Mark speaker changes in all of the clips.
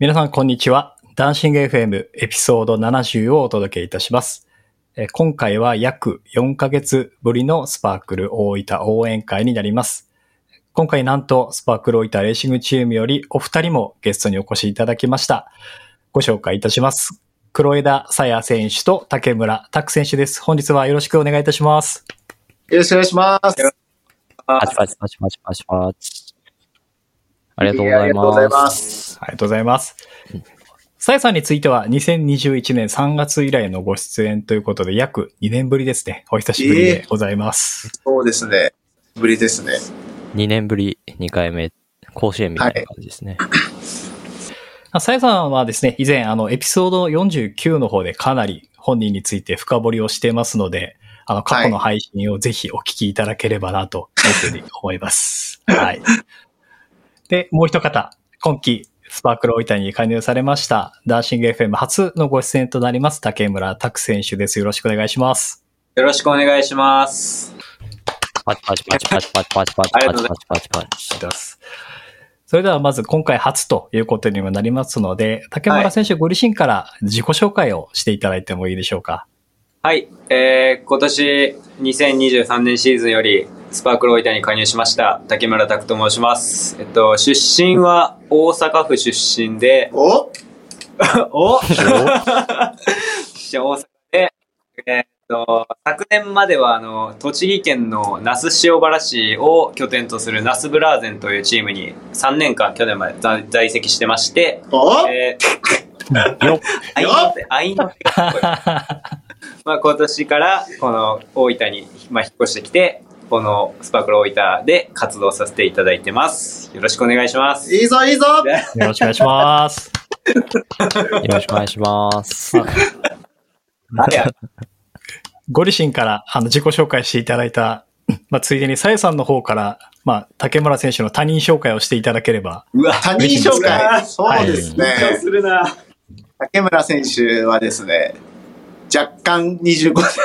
Speaker 1: 皆さん、こんにちは。ダンシング FM エピソード70をお届けいたします。えー今回は約4ヶ月ぶりのスパークル大分応援会になります。今回なんとスパークル大分レーシングチームよりお二人もゲストにお越しいただきました。ご紹介いたします。黒枝さや選手と竹村拓選手です。本日はよろしくお願いいたします。
Speaker 2: よろしくお願いします。
Speaker 3: パチパチパチパチパチパチ。ありがとうござい
Speaker 2: ありがとうござい
Speaker 3: ま。
Speaker 2: ますす。
Speaker 1: ありがとうございます。さやさんについては2021年3月以来のご出演ということで約2年ぶりですね。お久しぶりでございます。
Speaker 2: そうですね。ぶりですね。
Speaker 3: 2年ぶり2回目、甲子園みたいな感じですね。
Speaker 1: あさやさんはですね、以前あのエピソード49の方でかなり本人について深掘りをしてますので、あの過去の配信をぜひお聞きいただければなというふうに思います。はい。で、もう一方、今期スパークル大分に加入されました、ダンシング FM 初のご出演となります、竹村拓選手です。よろしくお願いします。
Speaker 4: よろしくお願いします。
Speaker 3: パチパチパチパチパチパチパチ
Speaker 4: ありがとうご
Speaker 3: パチパチパチパチ。
Speaker 1: それではまず今回初ということにもなりますので、竹村選手ご自身から自己紹介をしていただいてもいいでしょうか？
Speaker 4: はい、えー、今年2023年シーズンよりスパークル大分に加入しました竹村拓と申します。えっと、出身は大阪府出身で、
Speaker 2: お？
Speaker 4: お？出身大阪で、えーっと、昨年まではあの、栃木県の那須塩原市を拠点とするナスブラーゼンというチームに3年間去年まで在在籍してまして、
Speaker 2: お？
Speaker 4: えー、
Speaker 3: よっ。
Speaker 4: 愛の手、愛の手。まあ今年からこの大分に、まあ、引っ越してきて、このスパークル大分で活動させていただいてます。よろしくお願いします。
Speaker 2: いいぞいいぞ
Speaker 1: よろしくお願いします。
Speaker 3: よろしくお願いします。
Speaker 1: ご自身からあの自己紹介していただいた、まあ、ついでにさやさんの方から、まあ、竹村選手の他人紹介をしていただければ。
Speaker 4: うわ、
Speaker 2: 他人紹介。そうです
Speaker 4: 緊張
Speaker 2: ね。
Speaker 4: するな。
Speaker 2: 竹村選手はですね、若干25歳。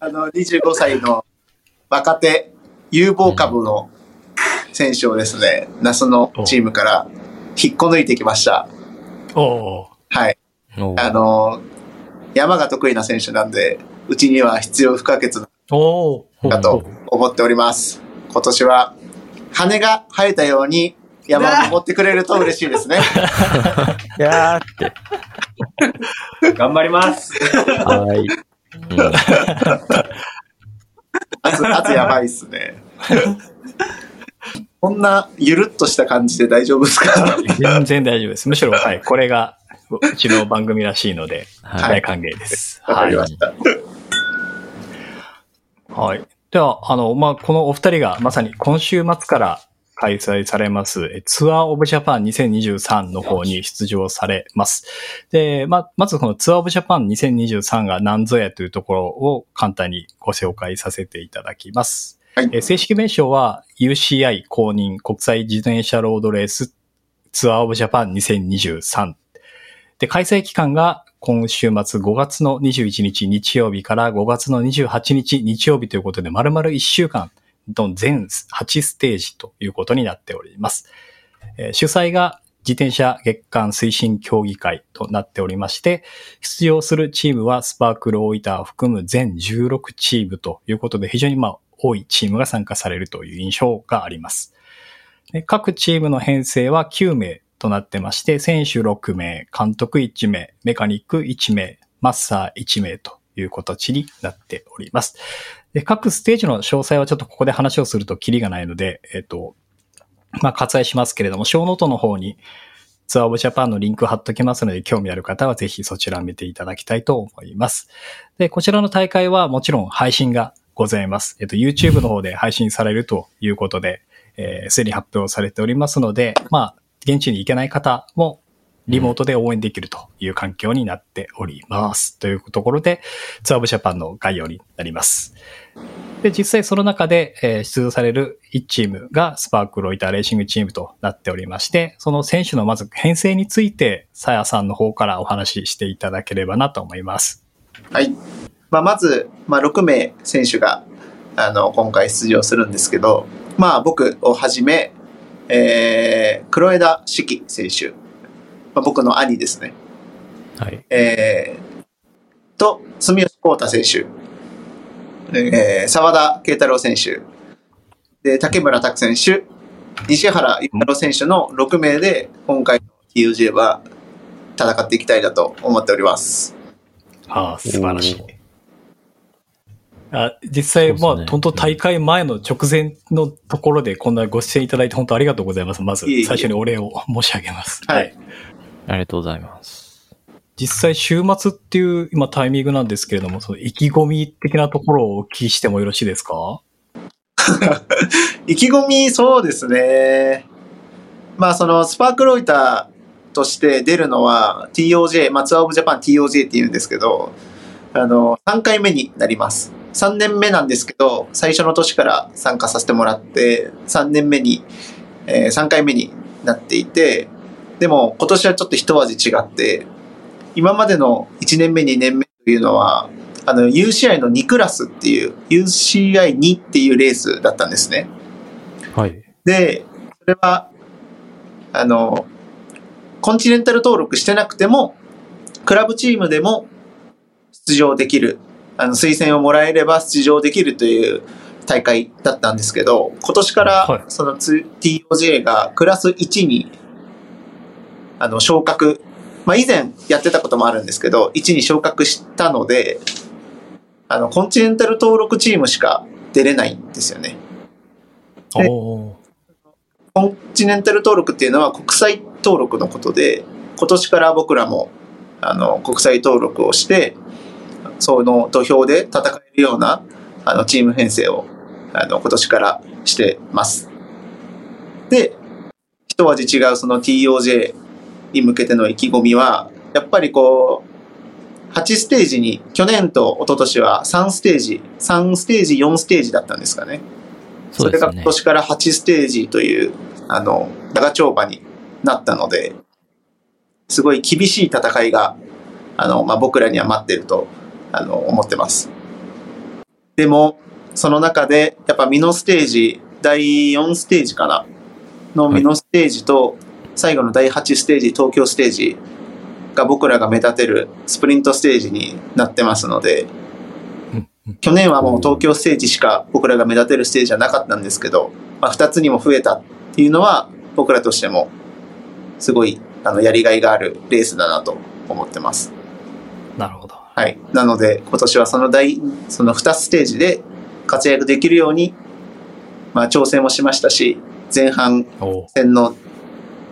Speaker 2: あの、25歳の若手有望株の選手をですね、那須のチームから引っこ抜いてきました。
Speaker 1: おお
Speaker 2: はい。
Speaker 3: お
Speaker 2: あの、山が得意な選手なんで、うちには必要不可欠だと思っております。今年は羽が生えたように山を登ってくれると嬉しいですね。
Speaker 3: い やーって。
Speaker 4: 頑張ります。
Speaker 3: はい。うん
Speaker 2: 圧、圧やばいっすね。こんなゆるっとした感じで大丈夫ですか？
Speaker 1: 全然大丈夫です。むしろ、はい、これがうちの番組らしいので、
Speaker 3: はい。
Speaker 1: 大歓迎です。
Speaker 2: わか
Speaker 1: はい。
Speaker 2: りました。
Speaker 1: はい。では、あの、まあ、このお二人がまさに今週末から開催されますえツアーオブジャパン2023の方に出場されます。で、ま、まずこのツアーオブジャパン2023が何ぞやというところを簡単にご紹介させていただきます。
Speaker 2: はい
Speaker 1: え正式名称は UCI 公認国際自転車ロードレースツアーオブジャパン2023。で、開催期間が今週末5月の21日日曜日から5月の28日日曜日ということで、丸々1週間の全8ステージということになっております。主催が自転車月間推進協議会となっておりまして、出場するチームはスパークル大分を含む全16チームということで、非常にまあ多いチームが参加されるという印象があります。各チームの編成は9名となってまして、選手6名、監督1名、メカニック1名、マッサー1名という形になっております。で各ステージの詳細はちょっとここで話をするとキリがないので、えっと、まあ、割愛しますけれども、ショーノートの方にツアーオブジャパンのリンク貼っときますので、興味ある方はぜひそちら見ていただきたいと思います。で、こちらの大会はもちろん配信がございます。えっと、YouTube の方で配信されるということで、えーすでに発表されておりますので、まあ、現地に行けない方もリモートで応援できるという環境になっております。というところで、ツアーブジャパンの概要になります。で、実際その中で、えー出場される1チームがスパークロイターレーシングチームとなっておりまして、その選手のまず編成について、さやさんの方からお話ししていただければなと思います。
Speaker 2: はい。まあ、まず、まあ、6名選手が、あの、今回出場するんですけど、まあ、僕をはじめ、ええー、黒枝四季選手。まあ、僕の兄ですね。
Speaker 3: はい。
Speaker 2: えー、と、住吉幸太選手。えー、沢田慶太郎選手。で、竹村拓選手。西原ゆ太郎選手の6名で、今回の TUJ は戦っていきたいなと思っております。
Speaker 1: ああ、素晴らしい。あ実際、
Speaker 3: ね
Speaker 1: まあ、本当大会前の直前のところでこんなご出演いただいて本当ありがとうございます。まず最初にお礼を申し上げます。
Speaker 2: はい。
Speaker 3: ありがとうございます。
Speaker 1: 実際、週末っていう今タイミングなんですけれども、その意気込み的なところをお聞きしてもよろしいですか？
Speaker 2: 意気込み、そうですね。まあ、その、スパークロイターとして出るのは TOJ、まあ、ツアーオブジャパン TOJ って言うんですけど、あの、3回目になります。3年目なんですけど、最初の年から参加させてもらって、3年目に、えー3回目になっていて、でも今年はちょっと一味違って、今までの1年目、2年目というのは、あの、UCI の2クラスっていう、UCI2 っていうレースだったんですね。
Speaker 3: はい。
Speaker 2: で、それは、あの、コンチネンタル登録してなくても、クラブチームでも出場できる、あの、推薦をもらえれば出場できるという大会だったんですけど、今年か
Speaker 1: はい
Speaker 2: ら、そのつ TOJ がクラス1に、あの、昇格、まあ、以前やってたこともあるんですけど、1に昇格したので、あの、コンチネンタル登録チームしか出れないんですよね。コンチネンタル登録っていうのは国際登録のことで、今年から僕らもあの国際登録をして、その土俵で戦えるようなあのチーム編成をあの今年からしてます。で、一味違うその TOJ に向けての意気込みは、やっぱりこう、8ステージに、去年と一昨年は3ステージ、3ステージ、4ステージだったんですかね。
Speaker 3: そね
Speaker 2: そうれが今。年から8ステージという、あの、長丁場になったので、すごい厳しい戦いが、あの、まあ、僕らには待ってると、あの、思ってます。でも、その中で、やっぱミノステージ、第4ステージかなのミノステージと、最後の第8ステージ、東京ステージが僕らが目立てるスプリントステージになってますので、去年はもう東京ステージしか僕らが目立てるステージはなかったんですけど、まあ、2つにも増えたっていうのは僕らとしてもすごいあのやりがいがあるレースだなと思ってます。
Speaker 1: なるほど。
Speaker 2: はい。なので今年はその第、その2ステージで活躍できるように、まあ挑戦もしましたし、前半戦の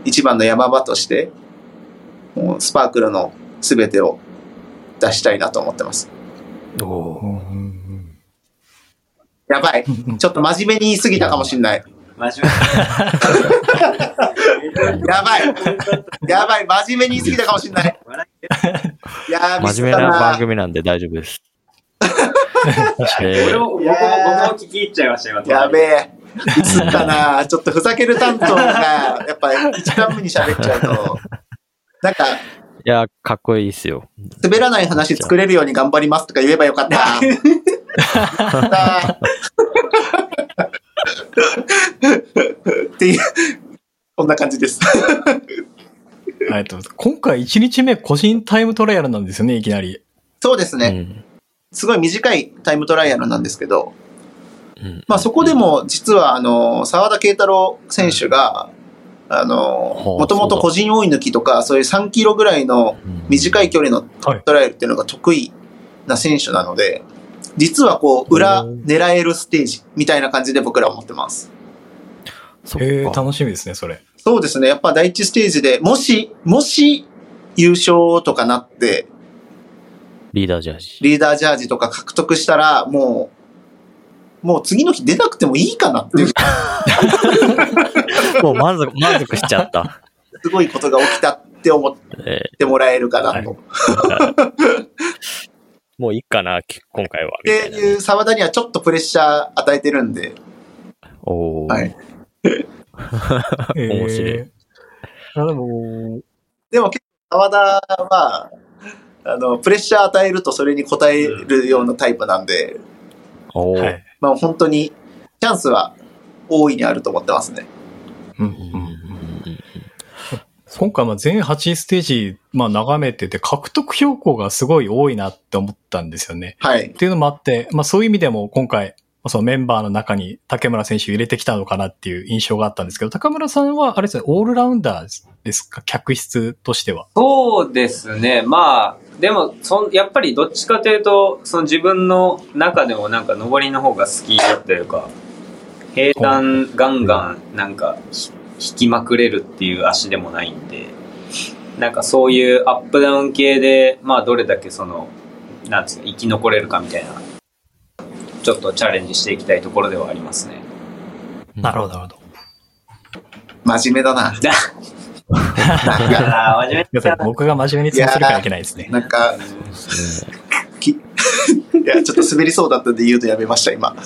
Speaker 2: 一番の山場として、もうスパークルの全てを出したいなと思ってます。
Speaker 1: お
Speaker 2: やばい。
Speaker 1: ー
Speaker 2: ちょっと真面目に言い過ぎたかもしれない。
Speaker 4: 真面
Speaker 2: やばい。やばい。真面目に言い過ぎたかもしれない。や
Speaker 3: 真面目な番組なんで大丈夫です。えー
Speaker 4: 俺も、僕も、僕も聞き入っちゃいましたよ。
Speaker 2: やべえ。ミスったな。ちょっとふざける担当が、やっぱ一番目に喋っちゃうと、なんか、
Speaker 3: いや、かっこいいっすよ。
Speaker 2: 滑らない話作れるように頑張りますとか言えばよかった。っていう、こんな感じです。
Speaker 1: えっと、今回1日目個人タイムトライアルなんですよね、いきなり。
Speaker 2: そうですね。
Speaker 3: うん。
Speaker 2: すごい短いタイムトライアルなんですけど、
Speaker 3: うん
Speaker 2: まあそこでも実はあの、沢田慶太郎選手が、もともと個人追い抜きとか、そういう3キロぐらいの短い距離の
Speaker 1: はい
Speaker 2: トライアルっていうのが得意な選手なので、実はこう、裏狙えるステージみたいな感じで僕らは思ってます。
Speaker 3: そ
Speaker 1: へえ。楽しみですね、それ。
Speaker 2: そうですね。やっぱ第一ステージで、もし、もし優勝とかなって、
Speaker 3: リーダージャージ。
Speaker 2: リーダージャージとか獲得したら、もう、もう次の日出なくてもいいかなっていう、
Speaker 3: もう満足、満足しちゃった。
Speaker 2: すごいことが起きたって思っ
Speaker 3: え
Speaker 2: てもらえるかなと。
Speaker 3: もういいかな、き今回は。み
Speaker 2: ったて
Speaker 3: い
Speaker 2: う沢田にはちょっとプレッシャー与えてるんで、
Speaker 3: おー
Speaker 2: はい。
Speaker 3: 面白い
Speaker 1: えー。あでも、
Speaker 2: でも結構沢田は、あの、プレッシャー与えるとそれに応えるようなタイプなんで、
Speaker 3: おー
Speaker 1: はい。
Speaker 2: まあ本当にチャンスは大いにあると思ってますね。
Speaker 1: うん
Speaker 3: うんうんうん
Speaker 1: 今回まあ全8ステージ、まあ眺めてて、獲得標高がすごい多いなって思ったんですよね。
Speaker 2: はい。
Speaker 1: っていうのもあって、まあそういう意味でも今回、まあそのメンバーの中に竹村選手を入れてきたのかなっていう印象があったんですけど、高村さんはあれですね、オールラウンダーですか？客室としては。
Speaker 4: そうですね。まあ、でも、そん、やっぱりどっちかというと、その自分の中でもなんか登りの方が好きというか、平坦ガンガンなんかひ引きまくれるっていう足でもないんで、なんかそういうアップダウン系で、まあどれだけその、なんつうの、生き残れるかみたいな、ちょっとチャレンジしていきたいところではありますね。
Speaker 1: なるほど、なるほど。
Speaker 2: 真面目だな。
Speaker 1: 僕が真面目に伝えするからいけないですね。
Speaker 2: なんか、き いや、ちょっと滑りそうだったんで言うとやめました、今。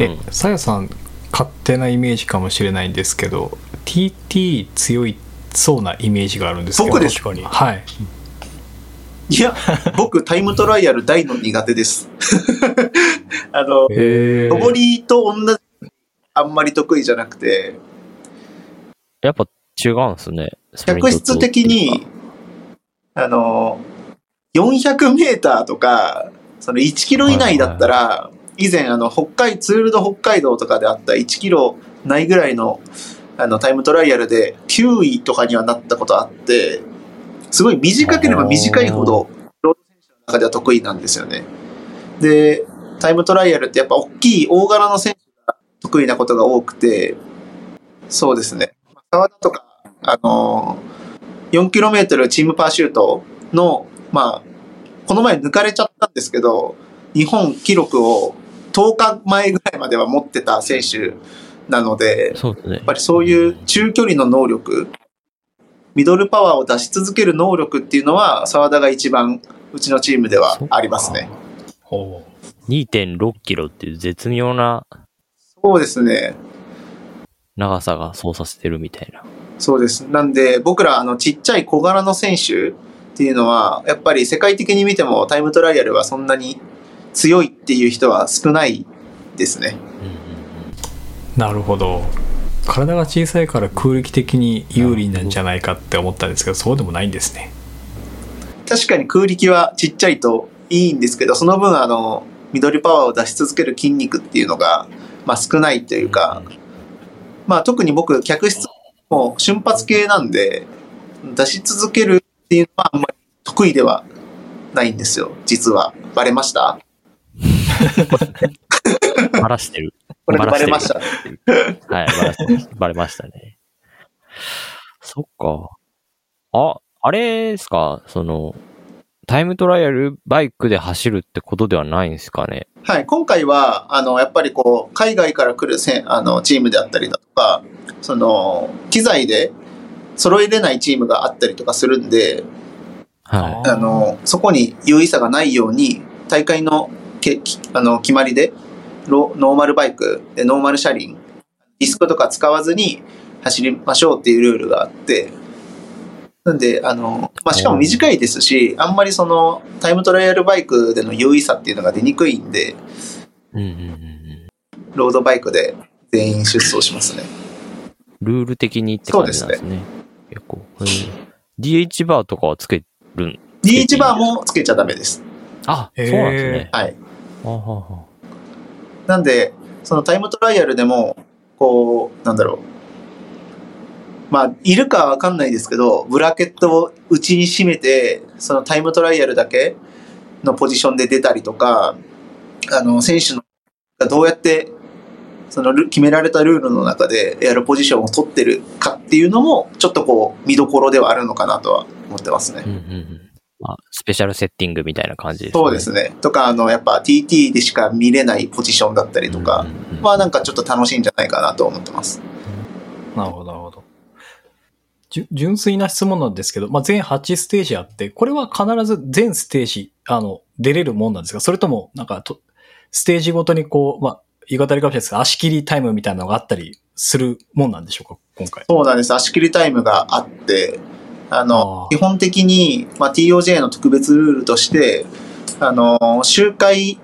Speaker 1: え、さやさん、勝手なイメージかもしれないんですけど、TT 強いそうなイメージがあるんですけど、
Speaker 2: 僕です
Speaker 1: 確かに。はい。
Speaker 2: いや、僕、タイムトライアル大の苦手です。あの、
Speaker 1: へ
Speaker 2: 登りと同じ、あんまり得意じゃなくて、
Speaker 3: やっぱ違うんですね。
Speaker 2: 客室的に、あの、400メーターとか、その1キロ以内だったら、以前、あの、北海、ツールド北海道とかであった1キロないぐらいの、あの、タイムトライアルで9位とかにはなったことあって、すごい短ければ短いほど、ロード選手の中では得意なんですよね。で、タイムトライアルってやっぱ大きい大柄の選手が得意なことが多くて、そうですね。川田とか、あのー、4km チームパーシュートの、まあ、この前抜かれちゃったんですけど、日本記録を10日前ぐらいまでは持ってた選手なので、
Speaker 3: ですね
Speaker 2: やっ。ぱりそういう中距離の能力、ミドルパワーを出し続ける能力っていうのは、沢田が一番うちのチームではありますね。
Speaker 1: ほ
Speaker 3: 2.6キロっていう絶妙な
Speaker 2: そうですね。
Speaker 3: 長さが操作してるみたいな。
Speaker 2: そうです。なんで、僕ら、あの、ちっちゃい小柄の選手っていうのは、やっぱり世界的に見てもタイムトライアルはそんなに強いっていう人は少ないですね。
Speaker 1: う。なるほど。体が小さいから空力的に有利なんじゃないかって思ったんですけど、そうでもないんですね。
Speaker 2: 確かに空力はちっちゃいといいんですけど、その分、あの、ミドルパワーを出し続ける筋肉っていうのが、まあ少ないというか、まあ特に僕、客室も瞬発系なんで、出し続けるっていうのはあんまり得意ではないんですよ、実は。バレました？
Speaker 3: バラしてる。
Speaker 2: これでバレま
Speaker 3: し
Speaker 2: た。
Speaker 3: る。はい、バラしてる。バレましたね。そっか。あ、あれですか？その、タイムトライアルバイクで走るってことではないんですかね？
Speaker 2: はい、今回は、あの、やっぱりこう、海外から来るせんあのチームであったりだとか、その、機材で揃えれないチームがあったりとかするんで、
Speaker 3: は
Speaker 2: あの、そこに優位差がないように、大会のけきあの決まりでロ、ノーマルバイクで、ノーマル車輪、ディスクとか使わずに走りましょうっていうルールがあって、なんで、あの、まあ、しかも短いですし、あんまりその、タイムトライアルバイクでの優位差っていうのが出にくいんで、
Speaker 3: い。うんうんうんうん。
Speaker 2: ロードバイクで全員出走しますね。
Speaker 3: ルール的にって感じなんですね。結構。へー DH バーとかはつけるん
Speaker 2: DH バーもつけちゃダメです。
Speaker 3: あ、そうなんですね。
Speaker 2: はい。
Speaker 3: はあはあは
Speaker 2: なんで、そのタイムトライアルでも、こう、なんだろう。まあ、いるかわかんないですけど、ブラケットを内に締めて、そのタイムトライアルだけのポジションで出たりとか、あの、選手のがどうやって、その決められたルールの中でやるポジションを取ってるかっていうのも、ちょっとこう、見どころではあるのかなとは思ってますね
Speaker 3: うん。うんうん。まあ、スペシャルセッティングみたいな感じですね。
Speaker 2: そうですね。とか、あの、やっぱ TT でしか見れないポジションだったりとか
Speaker 3: うんうんうん
Speaker 2: は、なんかちょっと楽しいんじゃないかなと思ってます。
Speaker 1: なるほど、なるほど。純粋な質問なんですけど、まあ、全8ステージあって、これは必ず全ステージ、あの、出れるもんなんですか？それとも、なんかと、ステージごとにこう、まあ、言い方あれかもしれないですが、足切りタイムみたいなのがあったりするもんなんでしょうか今回？
Speaker 2: そうなんです。足切りタイムがあって、あの、基本的に、まあ、TOJ の特別ルールとして、あの、周回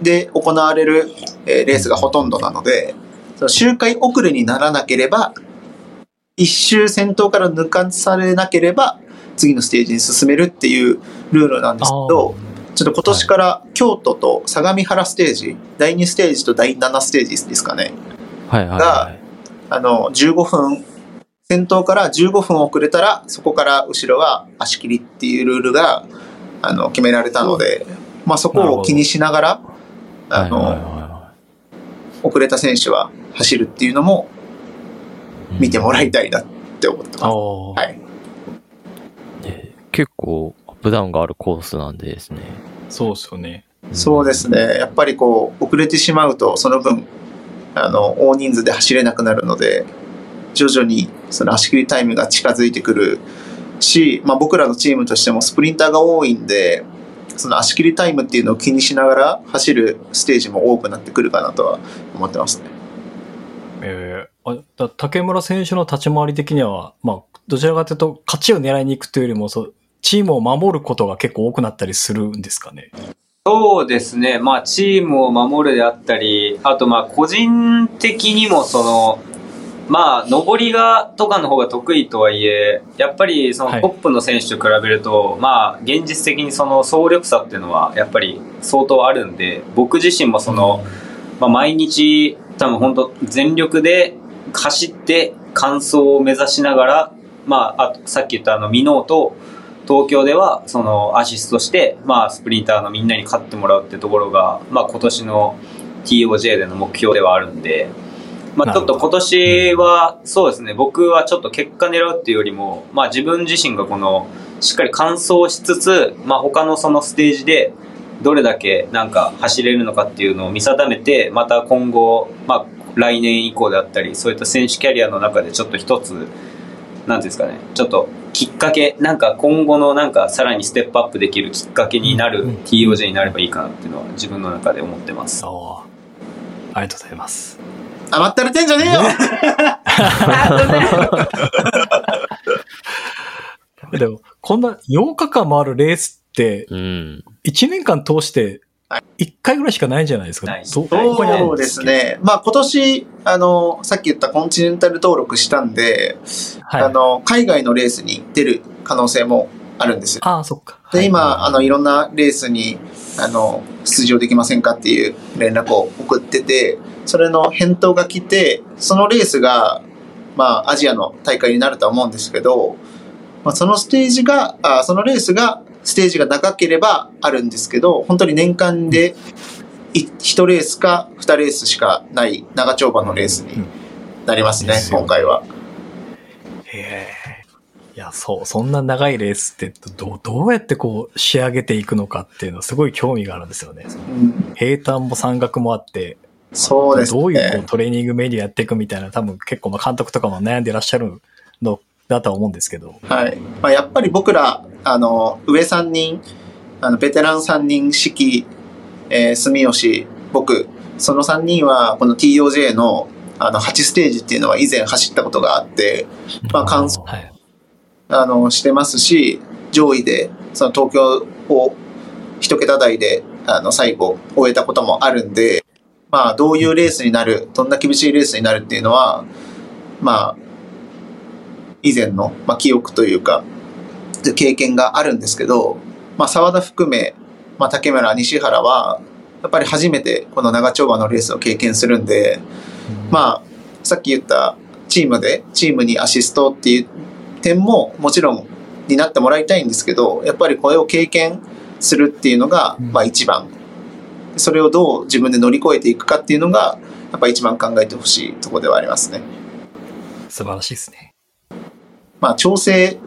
Speaker 2: で行われる、えーレースがほとんどなので、その周回遅れにならなければ、一周先頭から抜かされなければ、次のステージに進めるっていうルールなんですけど、ちょっと今年から京都と相模原ステージ、第2ステージと第7ステージですかね。
Speaker 3: はいはい
Speaker 2: が
Speaker 3: はい。
Speaker 2: あの、15分、先頭から15分遅れたら、そこから後ろは足切りっていうルールが、あの、決められたので、まあそこを気にしながら、あ
Speaker 3: はいはい
Speaker 2: の、
Speaker 3: は
Speaker 2: 遅れた選手は走るっていうのも
Speaker 3: い
Speaker 2: 見てもらいたいなって思ってます。
Speaker 1: おー
Speaker 2: はい。
Speaker 3: えー結構アップダウンがあるコースなんでですね。
Speaker 1: そうですよね。
Speaker 2: そうですね。やっぱりこう、遅れてしまうと、その分、あの、大人数で走れなくなるので、徐々にその足切りタイムが近づいてくるし、まあ僕らのチームとしてもスプリンターが多いんで、その足切りタイムっていうのを気にしながら走るステージも多くなってくるかなとは思ってますね。
Speaker 1: えー、あだ竹村選手の立ち回り的には、まあ、どちらかというと、勝ちを狙いに行くというよりも、そう、チームを守ることが結構多くなったりするんですかね？
Speaker 4: そうですね。まあ、チームを守るであったり、あとまあ、個人的にもその、まあ、上りが、とかの方が得意とはいえ、やっぱりそ
Speaker 1: はい。
Speaker 4: のトップの選手と比べると、まあ、現実的にその総力差っていうのは、やっぱり相当あるんで、僕自身もその、まあ、毎日、多分本当全力で走って完走を目指しながら、まあ、あとさっき言ったあの、ミノーと、東京ではそのアシストして、まあ、スプリンターのみんなに勝ってもらうってところが、まあ、今年の TOJ での目標ではあるんで、まあ、ちょっと今年はそうですね。僕はちょっと結果狙うっていうよりも、まあ、自分自身がこのしっかり完走しつつ、まあ、他のそのステージでどれだけなんか走れるのかっていうのを見定めてまた今後、まあ、来年以降であったりそういった選手キャリアの中でちょっと一つなんていうんですかね。ちょっときっかけなんか今後のなんかさらにステップアップできるきっかけになる
Speaker 1: うん。
Speaker 4: TOJ になればいいかなっていうのは自分の中で思ってます。
Speaker 1: ありがとうございます。
Speaker 2: 甘ったれてんじゃねえよ
Speaker 1: でも、こんな8日間回るレースって、
Speaker 3: うん。
Speaker 1: 1年間通して、1回ぐらいしかないんじゃないですか？
Speaker 2: そうです。ね。まあ今年、あの、さっき言ったコンチネンタル登録したんで、
Speaker 1: はい。
Speaker 2: あの、海外のレースに出る可能性もあるんですよ。
Speaker 1: ああ、そっか。
Speaker 2: で、
Speaker 1: はい
Speaker 2: 今、あの、いろんなレースに、あの、出場できませんかっていう連絡を送ってて、それの返答が来て、そのレースが、まあ、アジアの大会になるとは思うんですけど、まあ、そのステージが、あそのレースが、ステージが長ければあるんですけど、本当に年間で、い1レースか2レースしかない長丁場のレースになりますね、
Speaker 1: ですよ
Speaker 2: 今回は。
Speaker 1: へえ。いや、そう、そんな長いレースって、どう、どうやってこう、仕上げていくのかっていうのはすごい興味があるんですよね。
Speaker 2: うん、
Speaker 1: 平坦も山岳もあって、
Speaker 2: そうですね。
Speaker 1: どういうトレーニングメニューやっていくみたいな、多分結構まあ監督とかも悩んでらっしゃるのだとは思うんですけど。
Speaker 2: はい。まあ、やっぱり僕ら、あの、上3人、あの、ベテラン3人、四季、えー、住吉、僕、その3人は、この TOJ の、あの、8ステージっていうのは以前走ったことがあって、まあ、完走、
Speaker 1: はい。
Speaker 2: あの、してますし、上位で、その東京を一桁台で、あの、最後、終えたこともあるんで、まあ、どういうレースになる、どんな厳しいレースになるっていうのは、まあ、以前の、まあ、記憶というか、経験があるんですけど、まあ、沢田含め、まあ、竹村、西原は、やっぱり初めてこの長丁場のレースを経験するんで、まあ、さっき言ったチームで、チームにアシストっていう点ももちろんになってもらいたいんですけど、やっぱりこれを経験するっていうのが、
Speaker 1: うん
Speaker 2: まあ一番。それをどう自分で乗り越えていくかっていうのが、やっぱ一番考えてほしいところではありますね。
Speaker 1: 素晴らしいですね。
Speaker 2: まあ調整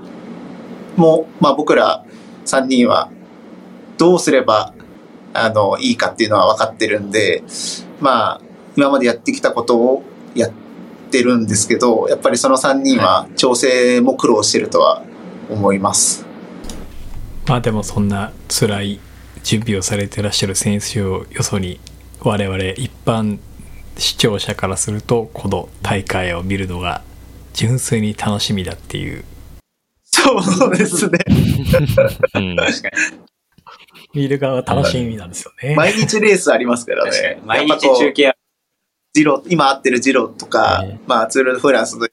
Speaker 2: も、まあ僕ら3人はどうすれば、あの、いいかっていうのは分かってるんで、まあ今までやってきたことをやってるんですけど、やっぱりその3人は調整も苦労してるとは思います。
Speaker 1: まあでもそんな辛い準備をされてらっしゃる選手をよそに我々一般視聴者からするとこの大会を見るのが純粋に楽しみだっていう
Speaker 2: そうですね。
Speaker 3: うん。
Speaker 4: 確かに。
Speaker 1: 見る側は楽しみなんですよね。
Speaker 2: 毎日レースありますからね。
Speaker 4: 毎日中継
Speaker 2: ジロー、今合ってるジローとか、
Speaker 3: ね
Speaker 2: まあツール・ド・フランスの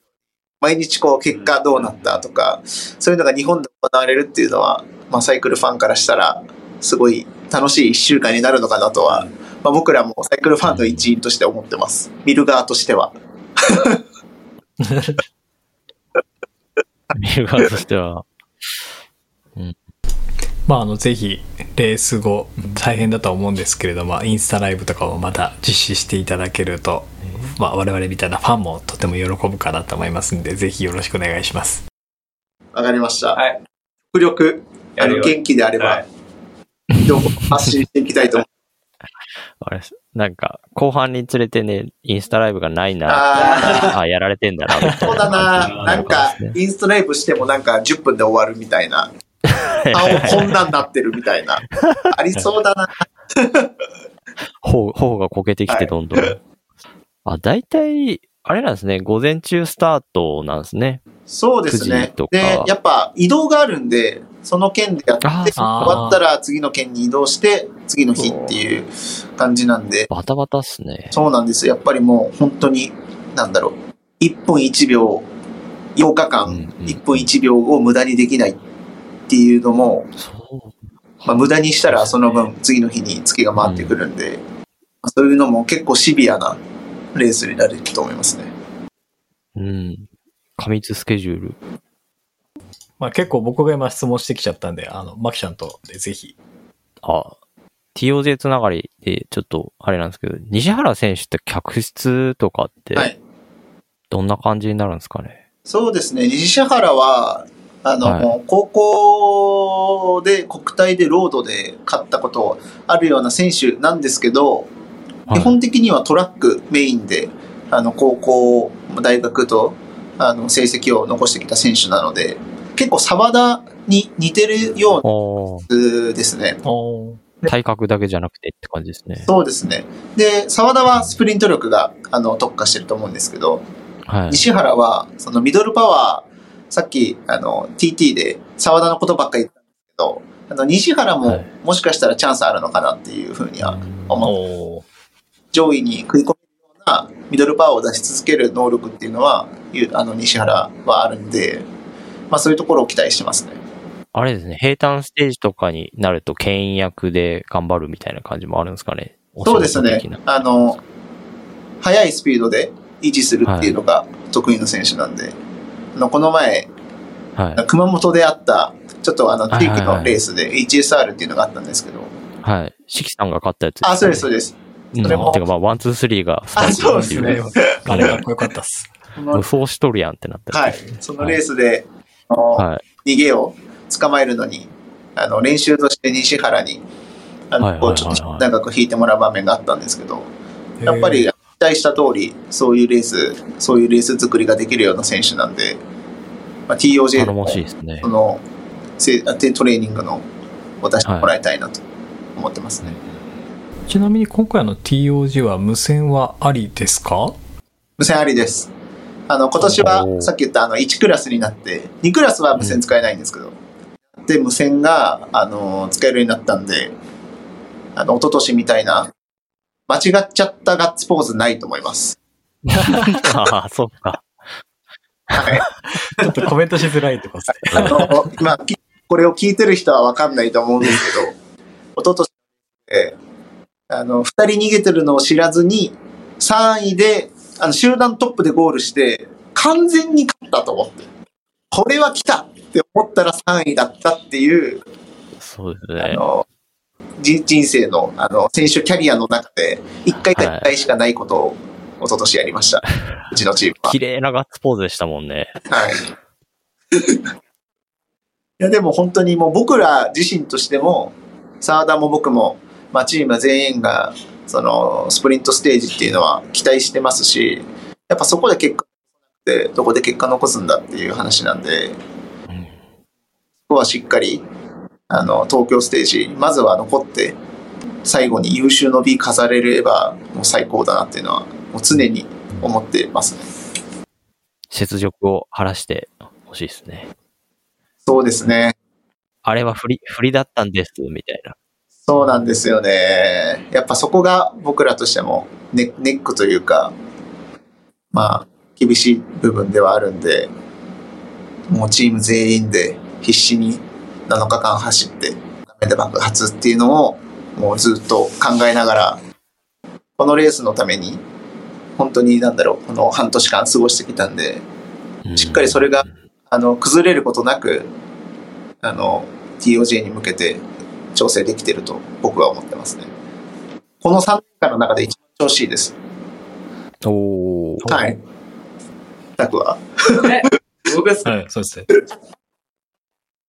Speaker 2: 毎日こう結果どうなったとか、そういうのが日本で行われるっていうのは、まあサイクルファンからしたら、すごい楽しい一週間になるのかなとは、まあ僕らもサイクルファンの一員として思ってます。見る側としては。
Speaker 3: 見る側としては。
Speaker 1: まあ、あの、ぜひ、レース後、大変だとは思うんですけれども、インスタライブとかもまた実施していただけると、まあ、我々みたいなファンもとても喜ぶかなと思いますんで、ぜひよろしくお願いします。
Speaker 2: わかりました。
Speaker 4: はい。
Speaker 2: 極力、あの、元気であれば
Speaker 4: はい、
Speaker 2: 情報発信していきたいと思い
Speaker 3: あれなんか、後半につれてね、インスタライブがないな。
Speaker 2: あ
Speaker 3: あやられてんだな、みたいな。
Speaker 2: そうだな。なんか、インスタライブしてもなんか10分で終わるみたいな。顔こんなんなってるみたいな。ありそうだな。
Speaker 3: 頬、頬がこけてきてどんどん。あ、大体、あれなんですね、午前中スタートなんですね。
Speaker 2: そうです
Speaker 3: 9
Speaker 2: ねで、やっぱ移動があるんで、その県でやって、
Speaker 3: あ
Speaker 2: 終わったら次の県に移動して、次の日っていう感じなんで、
Speaker 3: バタバタっすね。
Speaker 2: そうなんですよ。やっぱりもう本当に、なんだろう。1分1秒、8日間、
Speaker 3: うんうん
Speaker 2: 1分1秒を無駄にできないっていうのも。まあ、無駄にしたらその分次の日に月が回ってくるんで、まあそういうのも結構シビアなレースになると思いますね。
Speaker 3: うん。過密スケジュール。
Speaker 1: まあ、結構僕が今質問してきちゃったんで、あの、マキちゃんとでぜひ。
Speaker 3: あ、TOJ つながりで、ちょっと、あれなんですけど、西原選手って客室とかって、
Speaker 2: はい。
Speaker 3: どんな感じになるんですかね？
Speaker 2: そうですね。西原は、あの、
Speaker 3: は
Speaker 2: 高校で国体でロードで勝ったことあるような選手なんですけど、
Speaker 3: はい
Speaker 2: 基本的にはトラックメインで、あの、高校、大学と、あの、成績を残してきた選手なので、結構沢田に似てるようなですね。
Speaker 1: お
Speaker 3: 体格だけじゃなくてって感じですね。
Speaker 2: そうですね。で、沢田はスプリント力が、あの、特化してると思うんですけど、
Speaker 3: はい。
Speaker 2: 西原は、そのミドルパワー、さっき、あの、TT で沢田のことばっかり言ったんですけど、あの、西原も
Speaker 3: はい
Speaker 2: もしかしたらチャンスあるのかなっていうふうには、思う
Speaker 1: おー
Speaker 2: 上位に食い込めるようなミドルパワーを出し続ける能力っていうのは、いうあの、西原はあるんで、まあそういうところを期待してますね。
Speaker 3: あれですね、平坦ステージとかになると、牽引役で頑張るみたいな感じもあるんですかね。
Speaker 2: そうですね。あの、速いスピードで維持するっていうのが得意な選手なんで、あのこの前、
Speaker 3: はい。
Speaker 2: 熊本であった、ちょっとあの、地域
Speaker 3: はいはいはい
Speaker 2: のレースで HSR っていうのがあったんですけど、
Speaker 3: はい。四季さんが勝ったやつ
Speaker 2: あ、そうです、そう
Speaker 3: で
Speaker 2: です。それも
Speaker 3: てか、まあ、ワン、ツー、スリーが
Speaker 2: あ
Speaker 3: 2
Speaker 2: そうですね。
Speaker 1: あれかっこよかったっす。
Speaker 3: 無双しとるやんってなった
Speaker 2: はい。そのレースで、
Speaker 3: はい。
Speaker 2: 逃げを捕まえるのに、あの、練習として西原に、あの、
Speaker 3: はいはいはいはい
Speaker 2: こうちょっと長く引いてもらう場面があったんですけど、やっぱり期待した通り、そういうレース、そういうレース作りができるような選手なんで、まあ、TOJ
Speaker 3: 頼
Speaker 2: の
Speaker 3: もしいですね
Speaker 2: そ。の、せトレーニングのを出してもらいたいなと思ってますね。
Speaker 1: ちなみに今回の TOG は無線はありですか？
Speaker 2: 無線ありです。あの、今年はさっき言ったあの1クラスになって、2クラスは無線使えないんですけど、で、無線が、あの、使えるようになったんで、あの、一昨年みたいな、間違っちゃったガッツポーズないと思います。
Speaker 3: ああ、そっか。
Speaker 2: はい。
Speaker 1: ちょっとコメントしづらいとこですね。
Speaker 2: あの、まあ、きこれを聞いてる人はわかんないと思うんですけど、一昨年で、あの、二人逃げてるのを知らずに、3位で、あの、集団トップでゴールして、完全に勝ったと思って、これは来たって思ったら3位だったっていう、
Speaker 3: そうですね。
Speaker 2: あの、人人生の、あの、選手キャリアの中で、1回か2回しかないことを、一昨年やりました。うちのチームは。
Speaker 3: 綺麗なガッツポーズでしたもんね。
Speaker 2: はい。いや、でも本当にもう僕ら自身としても、沢田も僕も、まあ、チーム全員が、その、スプリントステージっていうのは期待してますし、やっぱそこで結果で、どこで結果残すんだっていう話なんで、
Speaker 3: うん
Speaker 2: そこはしっかり、あの、東京ステージ、まずは残って、最後に優秀の美飾れれば、もう最高だなっていうのは、もう常に思ってますね。
Speaker 3: 雪辱を晴らしてほしいですね。
Speaker 2: そうですね。
Speaker 3: あれは振り、振りだったんです、みたいな。
Speaker 2: そうなんですよね。やっぱそこが僕らとしてもネネックというか、まあ、厳しい部分ではあるんで、もうチーム全員で必死に7日間走って、画面で爆発っていうのをもうずっと考えながら、このレースのために、本当になんだろう、この半年間過ごしてきたんで、しっかりそれがあの、崩れることなく、あの、TOJ に向けて調整できてると僕は思ってますね。この3年間の中で一番調子いいです。
Speaker 3: おー。
Speaker 2: はい。タクは？
Speaker 4: え？僕ですか？
Speaker 1: はい、そうですね。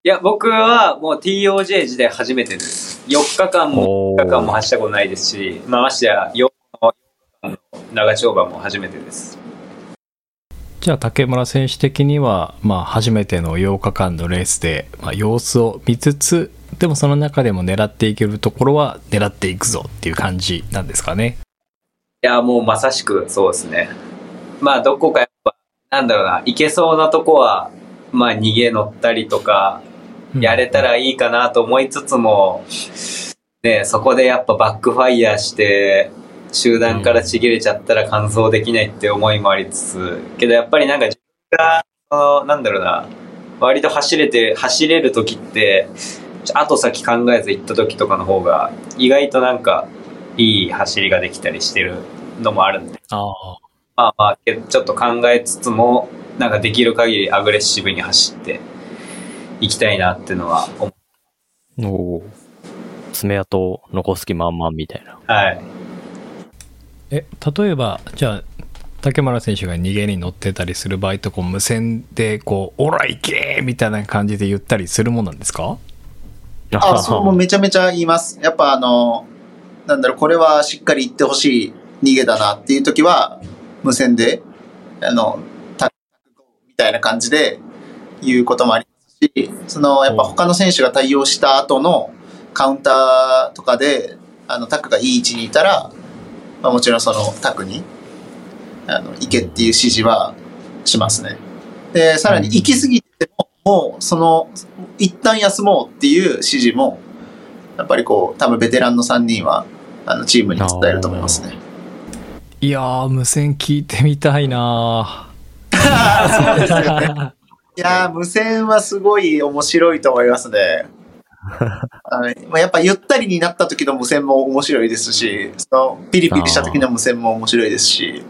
Speaker 4: いや、僕はもう TOJ 時代初めてです。4日間も
Speaker 3: お
Speaker 4: 4日間も走ったことないですし、まあ、ましてや4日間の長丁場も初めてです。
Speaker 1: じゃあ竹村選手的には、まあ、初めての8日間のレースで、まあ、様子を見つつでもその中でも狙っていけるところは狙っていくぞっていう感じなんですかね。
Speaker 4: いや、もうまさしくそうですね。まあ、どこかやっぱ、なんだろうな、いけそうなとこは、まあ、逃げ乗ったりとか、やれたらいいかなと思いつつも、ね、そこでやっぱバックファイヤーして、集団からちぎれちゃったら完走できないって思いもありつつ、けどやっぱりなんか自分が、その、なんだろうな、割と走れて、走れる時って、後先考えず行った時とかの方が、意外となんか、いい走りができたりしてるのもあるんで、
Speaker 1: ああ
Speaker 4: まあまあ、ちょっと考えつつも、なんかできる限りアグレッシブに走っていきたいなっていうのは思う。
Speaker 3: おー。爪痕残す気満々みたいな。
Speaker 4: はい。
Speaker 1: え例えばじゃあ竹村選手が逃げに乗ってたりする場合とこう無線でこう「オラ行け!」みたいな感じで言ったりするもんなんですか？
Speaker 2: あ、そう、もうめちゃめちゃ言います。やっぱあの、なんだろう、これはしっかり言ってほしい逃げだなっていう時は、無線で、あの、タックみたいな感じで言うこともありますし、その、やっぱ他の選手が対応した後のカウンターとかで、あの、タックがいい位置にいたら、まあ、もちろんそのタックに、あの、行けっていう指示はしますね。で、さらに行き過ぎても、もう、その、一旦休もうっていう指示も、やっぱりこう、多分ベテランの3人は、あの、チームに伝えると思いますね。
Speaker 1: いやー無線聞いてみたいな
Speaker 2: そうですよね。いやー、無線はすごい面白いと思いますね。はいまあ、やっぱゆったりになった時の無線も面白いですし、そのピリピリした時の無線も面白いですし、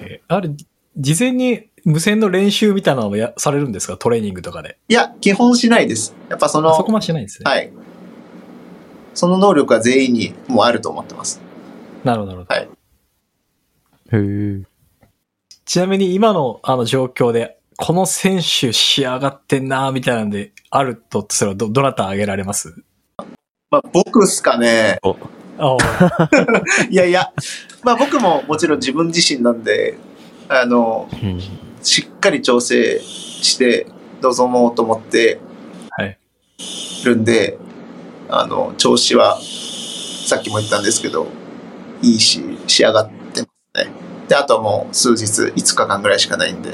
Speaker 1: えあれ事前に無線の練習みたいなのもやされるんですか？トレーニングとかで
Speaker 2: いや、基本しないです。やっぱその、
Speaker 1: あそこまでしないんですね、
Speaker 2: はい。その能力は全員にもうあると思ってます。
Speaker 1: なるほどなるほど
Speaker 2: はい。
Speaker 3: へえ。
Speaker 1: ちなみに今のあの状況でこの選手仕上がってんなーみたいなんであるとすればどどなた挙げられます？
Speaker 2: まあ、僕っすかね。
Speaker 1: あ
Speaker 2: いやいや、まあ僕ももちろん自分自身なんで、あの、
Speaker 3: うん。
Speaker 2: しっかり調整して臨もうと思って
Speaker 1: はい
Speaker 2: るんで、あの、調子は、さっきも言ったんですけど、いいし、仕上がってますね。で、あとはもう数日、5日間ぐらいしかないんで、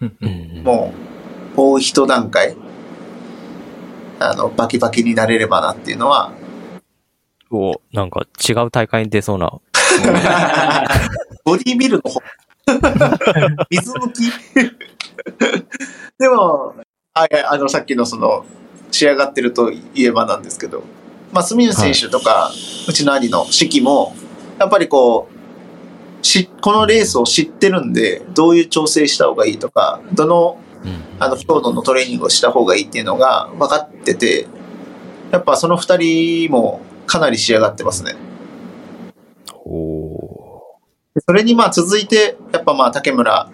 Speaker 1: うん。
Speaker 2: もう、もう一段階、あの、バキバキになれればなっていうのは、
Speaker 3: おなんか違う大会に出そうな。
Speaker 2: ボディービルの方。水抜きでも、あいやあの、さっきのその、仕上がってると言えばなんですけど、まあ、住吉選手とか、うちの兄の四季も、やっぱりこう、し、このレースを知ってるんで、どういう調整した方がいいとか、どの、
Speaker 3: うん。
Speaker 2: あの、強度のトレーニングをした方がいいっていうのが分かってて、やっぱその二人もかなり仕上がってますね。
Speaker 3: お
Speaker 2: それにまあ続いて、やっぱまあ竹村、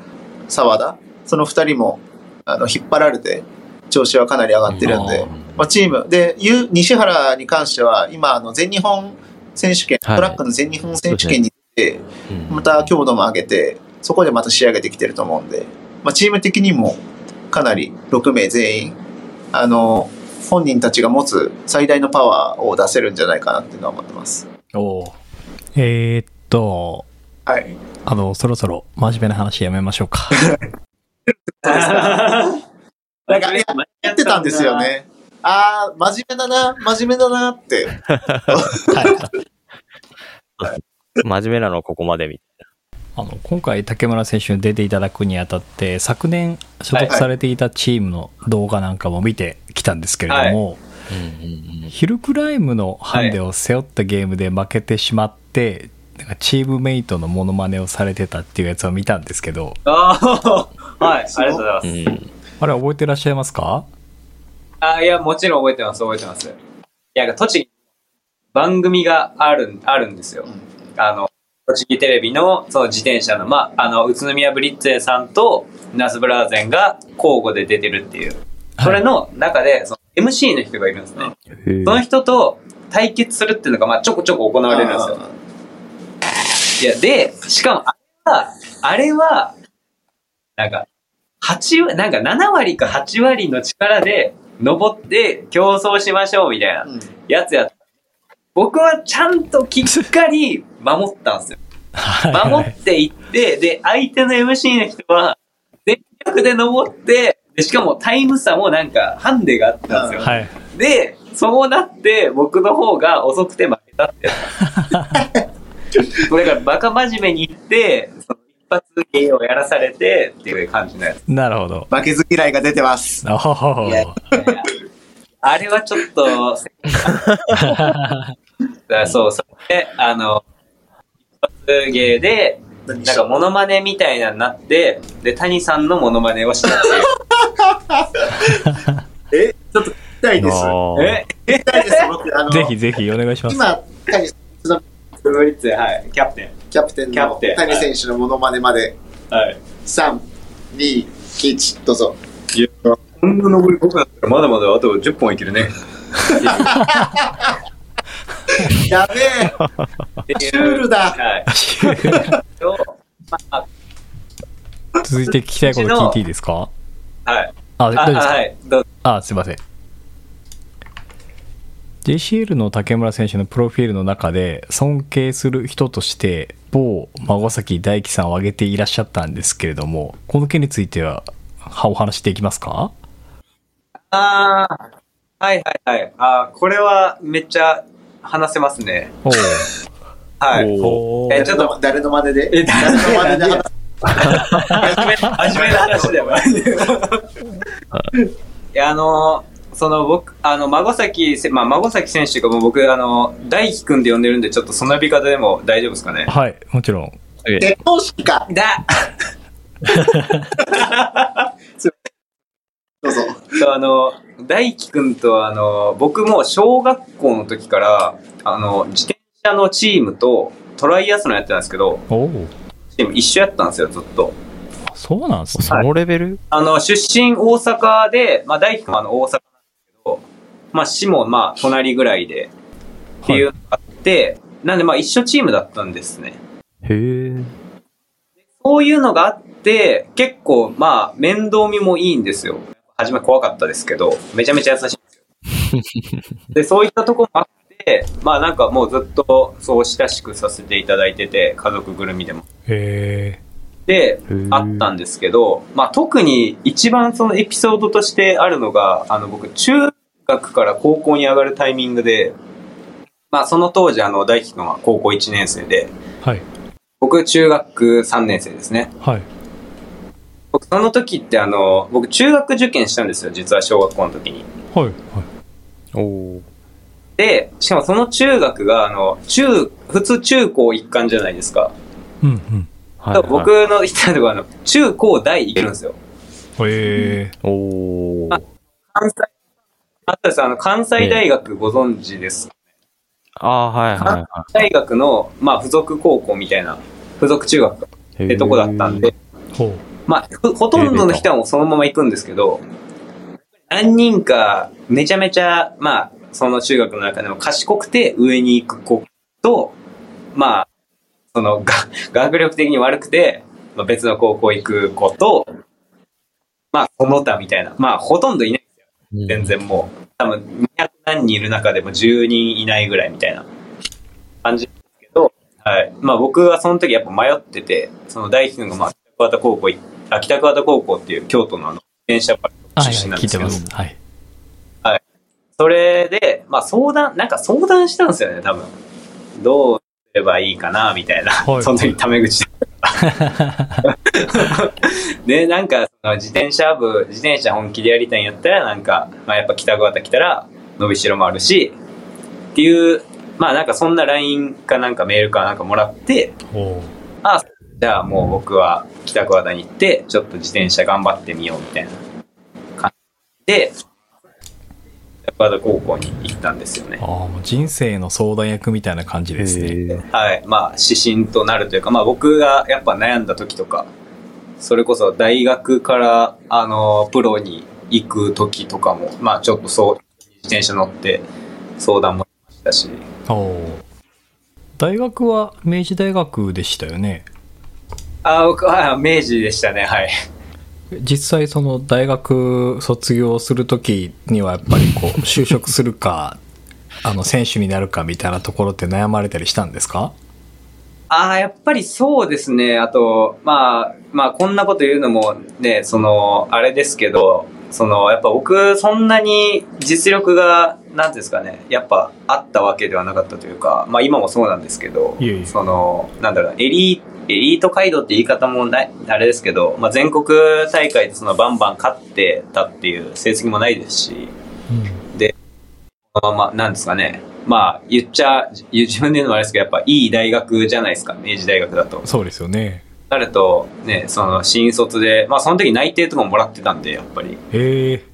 Speaker 2: 沢田、その二人もあの引っ張られて、調子はかなり上がってるんで、まあ、チーム、で、ゆ西原に関しては、今、あの全日本選手権、
Speaker 3: はい。
Speaker 2: トラックの全日本選手権に出て、
Speaker 3: ーうん。
Speaker 2: また強度も上げて、そこでまた仕上げてきてると思うんで、まあ、チーム的にもかなり6名全員、あの、本人たちが持つ最大のパワーを出せるんじゃないかなっていうのは思ってます。
Speaker 1: おーえーっと
Speaker 2: はい。
Speaker 1: あのそろそろ真面目な話やめましょうか
Speaker 2: なんか、いややってたんですよ。ね。あー、真面目だな、真面目だなって。
Speaker 1: はい。
Speaker 3: 真面目なのここまでみ
Speaker 1: あの、今回竹村選手に出ていただくにあたって、昨年所属されていたチームの動画なんかも見てきたんですけれども。ヒルクライムのハンデを背負ったゲームで負けてしまって、なんかチームメイトのモノマネをされてたっていうやつを見たんですけど、
Speaker 4: ああ、はい、ありがとうございます。
Speaker 3: うん
Speaker 1: あれ覚えてらっしゃいますか？
Speaker 4: あいや、もちろん覚えてます、覚えてます。いや、栃木、番組がある、あるんですよ。あの、栃木テレビの、その自転車の、まあ、あの、宇都宮ブリッツェさんとナスブラーゼンが交互で出てるっていう。それの中で、その MC の人がいるんですね。その人と対決するっていうのが、まあ、ちょこちょこ行われるんですよ。いや、で、しかも、あれは、あれは、なんか、8割、なんか7割か8割の力で登って競争しましょうみたいな
Speaker 2: うん
Speaker 4: やつやった。僕はちゃんときっかり守ったんですよ。
Speaker 1: はい
Speaker 4: 守っていって、で、相手の MC の人は全力で登って、でしかもタイム差もなんかハンデがあったんですよ。
Speaker 1: はい。
Speaker 4: で、そうなって、僕の方が遅くて負けたってやつ。これからバカ真面目に言って、その一発芸をやらされてっていう感じのやつ。
Speaker 1: なるほど。
Speaker 2: 負けず嫌いが出てます。
Speaker 1: おほ
Speaker 4: あれはちょっと、そう、それで、あの、一発芸で、なんかモノマネみたいなのになって、で、谷さんのモノマネをしたっていう。
Speaker 2: え、ちょっと聞きたいです。
Speaker 4: え？
Speaker 2: 聞きたいです、僕。あの、
Speaker 1: ぜひぜひお願いします。
Speaker 2: 今、谷
Speaker 4: ブルーリッツェ、はい、キャプテ
Speaker 2: キャプテンの
Speaker 4: キャプテン
Speaker 2: 谷選手のモノマネまで、
Speaker 4: ン。はい。
Speaker 2: 3、2、1、どうぞ。
Speaker 4: いや、こんな登り僕だったらまだまだあと10本いけるね。
Speaker 2: やべえ、シュールだ。
Speaker 4: はい。
Speaker 1: 続いて聞きたいこと聞いていいですか？
Speaker 4: はい。
Speaker 1: あ、
Speaker 4: あ、
Speaker 1: 大丈夫ですか？
Speaker 4: はい。どうぞ
Speaker 1: あ、すいません。JCL の竹村選手のプロフィールの中で尊敬する人として某孫崎大輝さんを挙げていらっしゃったんですけれども、この件についてははお話しできますか？
Speaker 4: ああ、はいはいはい。あーこれはめっちゃ話せますね。
Speaker 1: お
Speaker 4: はい。
Speaker 3: お
Speaker 4: えちょっと
Speaker 2: 誰の真似で？
Speaker 4: え
Speaker 2: 誰の真似で？話す
Speaker 4: 真面目な、話だよ。いや、あのー、その僕、あの、孫崎せ、まあ、孫崎選手がもう僕、あの、大輝くんで呼んでるんで、ちょっとその呼び方でも大丈夫ですかね？
Speaker 1: はい、もちろん。
Speaker 2: 結婚式か。
Speaker 4: だ
Speaker 2: どうぞ。
Speaker 4: そうあの、大輝くんと、あの、僕も小学校の時から、あの、自転車のチームとトライアスロンやってたんですけど、チーム一緒やったんですよ、ずっと。
Speaker 1: そうなんですね。
Speaker 3: そのレベル？
Speaker 4: あの、出身大阪で、まあ、大輝くんはあの大阪なんですけど、まあ、市もまあ、隣ぐらいで、っていうのがあって、なんでまあ、一緒チームだったんですね。
Speaker 3: へえ。
Speaker 4: そういうのがあって、結構まあ、面倒見もいいんですよ。初め怖かったですけど、めちゃめちゃ優しいんですよ。で、そういったところもあって、まあなんかもうずっとそう親しくさせていただいてて、家族ぐるみでも。
Speaker 1: へ
Speaker 4: で
Speaker 3: ー、
Speaker 4: あったんですけど、まあ特に一番そのエピソードとしてあるのが、あの僕中学から高校に上がるタイミングで、まあその当時あの大輝くんは高校1年生で、
Speaker 1: ーはい、
Speaker 4: 僕中学3年生ですね。
Speaker 1: はい。
Speaker 4: 僕その時ってあの、僕中学受験したんですよ、実は小学校の時に。
Speaker 1: はい、はい。
Speaker 3: おお。
Speaker 4: で、しかもその中学があの、中、普通中高一貫じゃないですか。
Speaker 1: うん、うん。
Speaker 3: はい、はい。
Speaker 4: 僕の行ったところあの、中高大行けるんですよ。
Speaker 1: へえ
Speaker 3: おお。
Speaker 4: あ関西、あとですあの、関西大学ご存知です。
Speaker 3: ああ、はいはいは
Speaker 4: 大学の、まあ、付属高校みたいな、付属中学っ
Speaker 3: い。
Speaker 4: てとこだったんで、
Speaker 1: ほう。
Speaker 4: まあ、ふほとんどの人はもうそのまま行くんですけど、何人か、めちゃめちゃ、まあ、その中学の中でも賢くて上に行く子と、まあ、その、が、学力的に悪くて、まあ、別の高校行く子と、まあ、その他みたいな。まあ、ほとんどいないんですよ。
Speaker 3: うん
Speaker 4: 全然もう。多分、200何人いる中でも10人いないぐらいみたいな感じですけど、はい。まあ、僕はその時やっぱ迷ってて、その大輝くんが、まあ、北桑田高校い、あ、北桑田高校っていう京都のあの、電車出身なんですけど、
Speaker 1: 聞いてます。はい。
Speaker 4: それで、まあ相談、なんか相談したんですよね、多分。どうすればいいかな、みたいな。
Speaker 1: はい
Speaker 4: その時タメ口で。で、なんか、その自転車部、自転車本気でやりたいんやったら、なんか、まあやっぱ北川田来たら、伸びしろもあるし、っていう、まあなんかそんな LINE かなんかメールかなんかもらって、あじゃあもう僕は北桑田に行って、ちょっと自転車頑張ってみようみたいな感じで、北桑田高校に行ったんですよね
Speaker 1: あ。あ、もう人生の相談役みたいな感じですね。
Speaker 4: はい。まあ指針となるというか、まあ僕がやっぱ悩んだ時とか、それこそ大学から、あの、プロに行く時とかも、まあちょっとそう、自転車乗って相談もしたし、
Speaker 1: おう大学は明治大学でしたよね。
Speaker 4: あ、僕は明治でしたね、はい。
Speaker 1: 実際その大学卒業するときにはやっぱりこう 就職するか、あの選手になるかみたいなところって悩まれたりしたんですか？
Speaker 4: ああ、やっぱりそうですね。あと、まあ、まあ、こんなこと言うのもね、その、あれですけど、その、やっぱ僕、そんなに実力が、なんですかね、やっぱあったわけではなかったというか、まあ今もそうなんですけど、
Speaker 1: いえいえ
Speaker 4: その、なんだろう、エリエリート街道って言い方もない、あれですけど、まあ全国大会でそのバンバン勝ってたっていう成績もないですし、まあまあ、なんですかね。まあ、言っちゃ、自分で言うのもあれですけど、やっぱいい大学じゃないですか、明治大学だと。
Speaker 1: そうですよね。
Speaker 4: なると、ね、その新卒で、まあその時内定とかももらってたんで、やっぱり。
Speaker 1: へえ。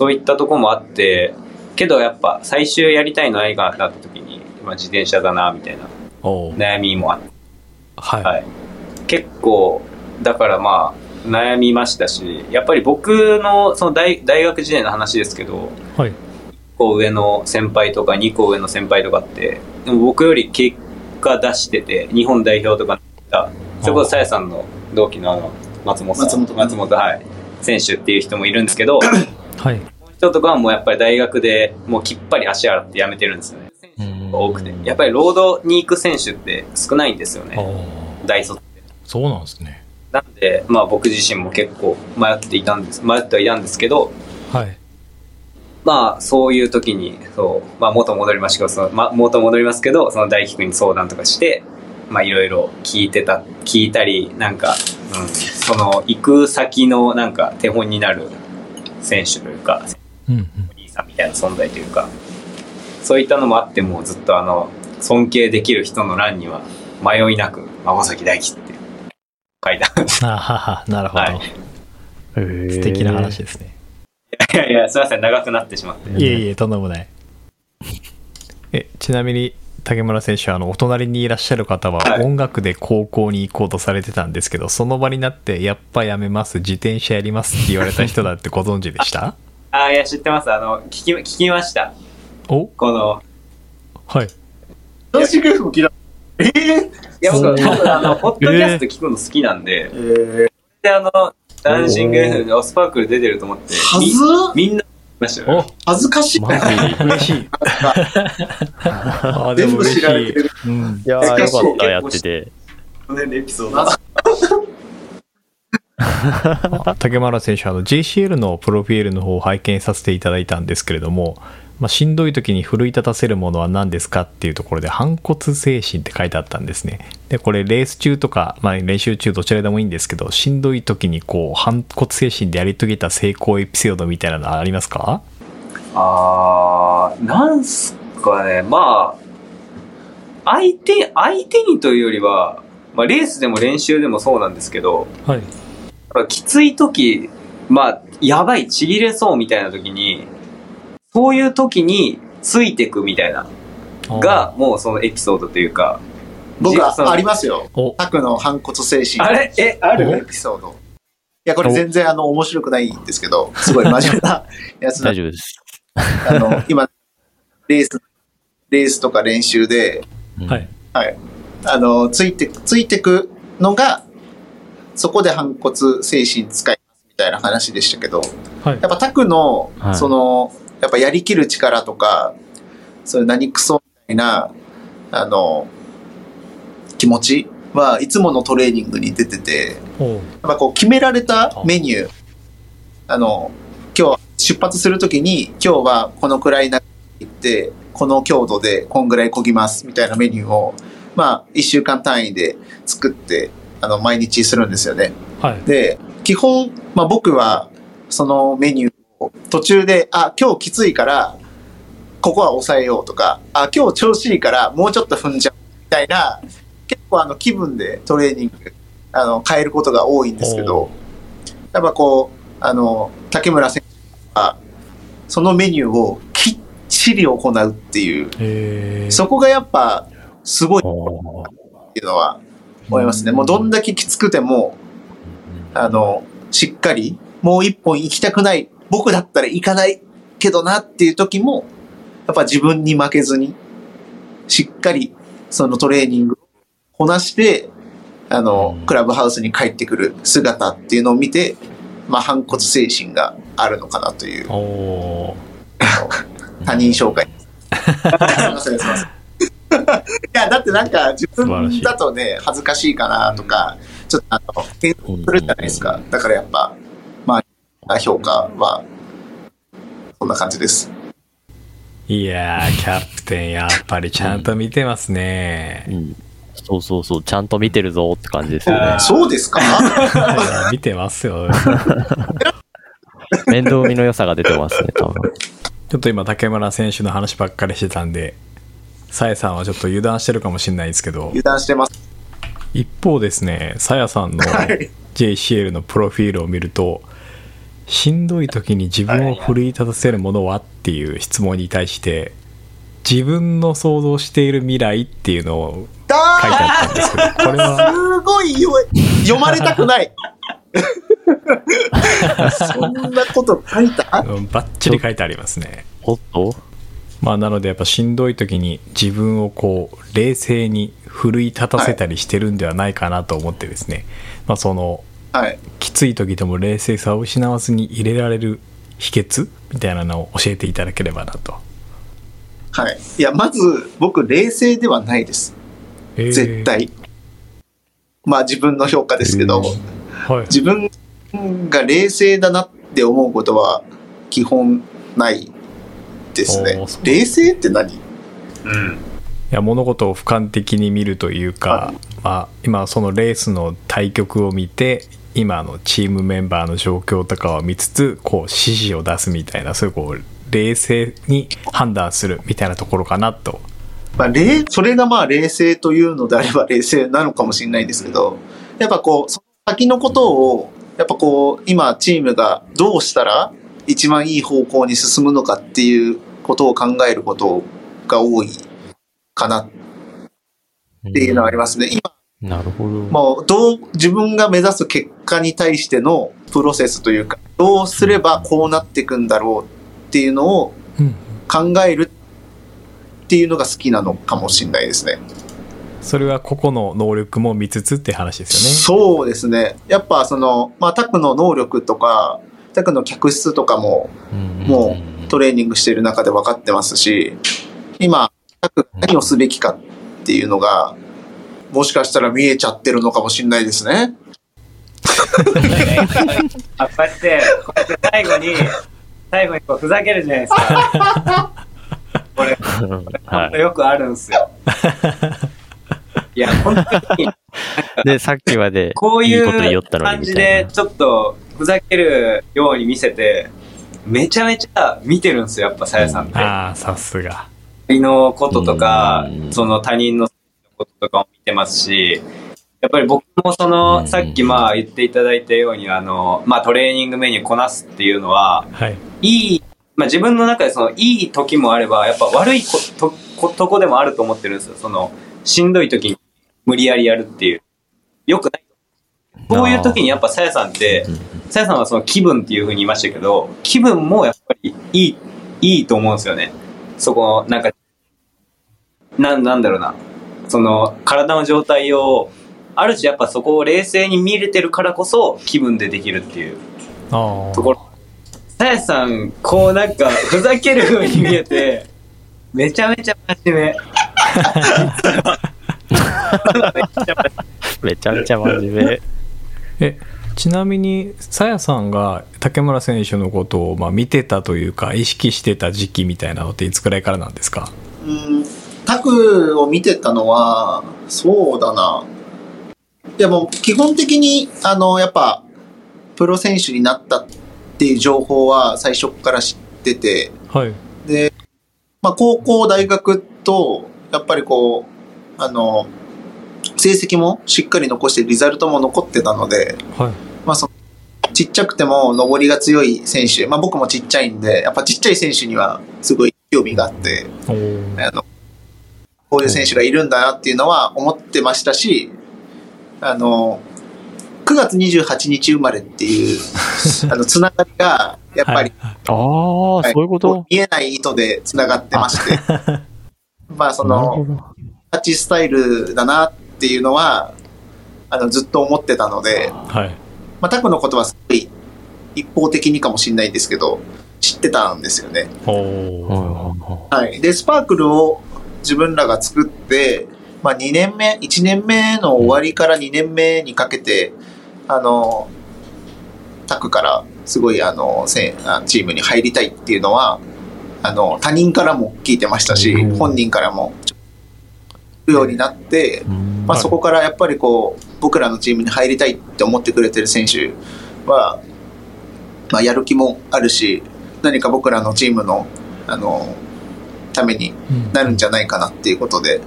Speaker 4: そういったとこもあって、けどやっぱ最終やりたいの何かなった時に、まあ自転車だな、みたいな悩みもあって、
Speaker 1: はい。
Speaker 4: はい。結構、だからまあ、悩みましたし、やっぱり僕の、その大大学時代の話ですけど、
Speaker 1: はい。
Speaker 4: 1個上の先輩とか2個上の先輩とかって、でも僕より結果出してて、日本代表とかだそれこそさやさんの同期のあの、松本さん。
Speaker 2: 松本
Speaker 4: 松本、はい。選手っていう人もいるんですけど、
Speaker 1: はい。
Speaker 4: 人とかはもうやっぱり大学でもうきっぱり足洗って辞めてるんですよね。が多くて。やっぱりロードに行く選手って少ないんですよ
Speaker 1: あ
Speaker 4: ね。
Speaker 1: あ。
Speaker 4: 大卒って。
Speaker 1: そうなんですね。
Speaker 4: なんで、まあ僕自身も結構迷っていたんです、迷ってはいたんですけど、
Speaker 1: はい。
Speaker 4: まあ、そういう時に、そう、まあ、元戻りますけど、その、まあ、元戻りますけど、その大輝くんに相談とかして、まあ、いろいろ聞いてた、聞いたり、なんか、うん、その、行く先の、なんか、手本になる選手というか、
Speaker 1: うんうん。
Speaker 4: お兄さんみたいな存在というか、そういったのもあって、もうずっとあの、尊敬できる人の欄には、迷いなく、孫崎大輝って書いてあるんです。
Speaker 1: あはは、なるほど。
Speaker 4: はい
Speaker 1: 素敵な話ですね。
Speaker 4: いやいや、すいません、長くなってしまって。
Speaker 1: いえいえ、とんでもない。え、ちなみに、竹村選手、あの、お隣にいらっしゃる方は
Speaker 4: はい
Speaker 1: 音楽で高校に行こうとされてたんですけど、その場になって、やっぱやめます、自転車やりますって言われた人だってご存知でした？
Speaker 4: あ あ、いや、知ってます。あの、聞き、聞きました。
Speaker 1: お？
Speaker 4: この、
Speaker 1: はい。
Speaker 2: 男子グループも聞いた。えー、
Speaker 4: いや、僕、僕あの、ポッドキャスト聞くの好きなんで、
Speaker 2: えー、
Speaker 4: で、あの、ダンシング FM でスパークル出てると思って、
Speaker 2: は
Speaker 4: み
Speaker 2: ず？
Speaker 4: みんな見ましたよ、ね。
Speaker 2: 恥ずかしい。
Speaker 1: マジ？嬉しい。あでも嬉し
Speaker 2: 全部知られて
Speaker 1: い
Speaker 2: る。
Speaker 1: うん。
Speaker 3: いやーよかった、やってて。
Speaker 2: 去年のエピソード。
Speaker 1: 竹村選手、あの JCL のプロフィールの方を拝見させていただいたんですけれども、まあ、しんどい時に奮い立たせるものは何ですかっていうところで反骨精神って書いてあったんですね。でこれレース中とか、まあ、練習中どちらでもいいんですけどしんどい時にこう反骨精神でやり遂げた成功エピソードみたいなのありますか？
Speaker 4: あー、なんすかね、まあ、相手、相手にというよりは、まあ、レースでも練習でもそうなんですけど、
Speaker 1: はい。
Speaker 4: きつい時、まあ、やばい、ちぎれそうみたいな時に、そういう時についてくみたいな、が、もうそのエピソードというか、
Speaker 2: 僕はありますよ。
Speaker 1: お
Speaker 2: タクの反骨精神。
Speaker 4: あれ？え、あ
Speaker 2: エ
Speaker 4: る
Speaker 2: ピソード。いや、これ全然あの、面白くないんですけど、すごい真面目な やつ
Speaker 3: 大丈夫です。
Speaker 2: あの、今、レース、レースとか練習で、
Speaker 3: うん
Speaker 1: はい。
Speaker 2: はい。あの、ついて、ついてくのが、そこで反骨精神使いますみたいな話でしたけど、
Speaker 1: はい
Speaker 2: やっぱタクの
Speaker 3: は、い
Speaker 2: その、やっぱやりきる力とか、そういう何クソみたいな、あの、気持ちはいつものトレーニングに出てて、やっぱこう決められたメニュー、あの、今日は出発するときに、今日はこのくらいな行って、この強度でこんぐらい漕ぎますみたいなメニューを、まあ、1週間単位で作って、あの、毎日するんですよね。
Speaker 1: はい。
Speaker 2: で、基本、まあ僕は、そのメニューを途中で、あ、今日きついから、ここは抑えようとか、あ、今日調子いいから、もうちょっと踏んじゃうみたいな、結構あの気分でトレーニング、あの、変えることが多いんですけど、やっぱこう、あの、竹村選手は、そのメニューをきっちり行うっていう、
Speaker 1: えー、
Speaker 2: そこがやっぱ、すごいっていうのは思いますね。もうどんだけきつくても、あの、しっかり、もう一本行きたくない、僕だったら行かないけどなっていう時も、やっぱ自分に負けずに、しっかりそのトレーニングをこなして、あの
Speaker 3: う、ん。
Speaker 2: クラブハウスに帰ってくる姿っていうのを見て、まあ、反骨精神があるのかなという、他人紹介。いや、だってなんか自分だとね、恥ずかしいかなとか、ちょっとあの、するじゃないですか。だからやっぱ、まあ、評価は、そんな感じです。
Speaker 1: いやー、キャプテン、やっぱりちゃんと見てますね
Speaker 3: う。ん。そうそうそう、ちゃんと見てるぞって感じですよね。
Speaker 2: そうですか？
Speaker 1: 見てますよ。
Speaker 3: 面倒見の良さが出てますね、多分。
Speaker 1: ちょっと今、竹村選手の話ばっかりしてたんで、さやさんはちょっと油断してるかもしれないですけど、
Speaker 2: 油断してます。
Speaker 1: 一方ですね、さやさんの
Speaker 2: はい
Speaker 1: JCL のプロフィールを見ると、しんどい時に自分を奮い立たせるものはっていう質問に対して、自分の想像している未来っていうのを
Speaker 2: だ
Speaker 1: 書いてあったんですけど、これは、
Speaker 2: すごい読まれたくない。そんなこと書いた？
Speaker 1: うんバッチリ書いてありますね。
Speaker 3: おっと？
Speaker 1: まあなのでやっぱしんどい時に自分をこう冷静に奮い立たせたりしてるんではないかなと思ってですね、まあその
Speaker 2: はい。
Speaker 1: きつい時でも冷静さを失わずに入れられる秘訣みたいなのを教えていただければなと。
Speaker 2: はい。いや、まず、僕、冷静ではないです。
Speaker 1: えー
Speaker 2: 絶。対。まあ、自分の評価ですけど、
Speaker 1: はい。
Speaker 2: 自分が冷静だなって思うことは基本ないですね。冷静って何？
Speaker 4: うん。
Speaker 1: いや物事を俯瞰的に見るというか、
Speaker 2: は
Speaker 1: まあ、今そのレースの対局を見て今のチームメンバーの状況とかを見つつこう指示を出すみたいなそういうこう冷静に判断するみたいなところかなと。
Speaker 2: まあ、それがまあ冷静というのであれば冷静なのかもしれないんですけど、やっぱこう、その先のことを、やっぱこう、今チームがどうしたら一番いい方向に進むのかっていうことを考えることが多いかなっていうのはありますね。今
Speaker 3: なるほど。
Speaker 2: もう、どう、自分が目指す結果に対してのプロセスというか、どうすればこうなっていくんだろうっていうのを
Speaker 1: うん
Speaker 2: 考えるっていうのが好きなのかもしれないですね。
Speaker 1: それは個々の能力も見つつって話ですよね。
Speaker 2: そうですね。やっぱその、まあ、タクの能力とか、タクの客室とかももうトレーニングしている中で分かってますし、今、タクが何をすべきかっていうのが、もしかしたら見えちゃってるのかもしれないですね。
Speaker 4: あ、こうやって、こうやって最後に、最後にこうふざけるじゃないですか。これ、
Speaker 3: は
Speaker 4: よくあるんですよ。いや、本当に、
Speaker 3: い。で、さっきまで
Speaker 4: こういう感じ。でちょっとふざけるように見せて、めちゃめちゃ見てるんですよ、やっぱさやさんって。
Speaker 1: ああ、さすが。
Speaker 4: のこととか
Speaker 3: う、ん
Speaker 4: その他人のこととかも見てますし、やっぱり僕もそ
Speaker 3: うん
Speaker 4: の、さっきまあ言っていただいたように、あの、まあトレーニングメニューこなすっていうのは、
Speaker 1: はい。
Speaker 4: いい、まあ自分の中でその、いい時もあれば、やっぱ悪いこと、ことこでもあると思ってるんですよ。その、しんどい時に無理やりやるっていう。よくない。こういう時にやっぱさやさんって、さやさんはその気分っていう風に言いましたけど、気分もやっぱりいい、いいと思うんですよね。そこ、なんか、なん、なんだろうな。その、体の状態を、ある種やっぱそこを冷静に見れてるからこそ気分でできるっていう
Speaker 1: あ
Speaker 4: ところ。さやさん、こうなんか、ふざける風に見えて、めちゃめちゃ真面目。
Speaker 3: めちゃめちゃ真面目。
Speaker 1: え、ちなみに、さやさんが竹村選手のことをまあ見てたというか、意識してた時期みたいなのっていつくらいからなんですか？
Speaker 2: うん、タクを見てたのは、そうだな。いやもう基本的に、あの、やっぱ、プロ選手になったっていう情報は最初から知ってて、
Speaker 1: はい。
Speaker 2: で、まあ高校、大学と、やっぱりこう、あの、成績もしっかり残してリザルトも残ってたので、
Speaker 1: はい。
Speaker 2: まあその、ちっちゃくても登りが強い選手、まあ僕もちっちゃいんで、やっぱちっちゃい選手にはすごい興味があって、あの、こういう選手がいるんだなっていうのは思ってましたし、あの、9月28日生まれっていう、あの、つながりが、やっぱり、
Speaker 3: ああ、
Speaker 2: はい
Speaker 3: そういうこと？
Speaker 2: 見えない糸でつながってまして、まあその、
Speaker 3: なるほど。
Speaker 2: タッチスタイルだなっていうのは、あの、ずっと思ってたので、
Speaker 1: はい。
Speaker 2: まあタクのことはすごい一方的にかもしれないですけど、知ってたんですよね。
Speaker 3: はい。
Speaker 2: で、スパークルを自分らが作って、まあ2年目、1年目の終わりから2年目にかけて、あの、タクからすごいあの、チームに入りたいっていうのは、あの、他人からも聞いてましたし、
Speaker 1: うん。
Speaker 2: 本人からも聞くようになって、
Speaker 3: うん。
Speaker 2: まあ、
Speaker 1: はい。
Speaker 2: そこからやっぱりこう僕らのチームに入りたいって思ってくれてる選手は、まあ、やる気もあるし何か僕らのチームのあのためになるんじゃないかなっていうことで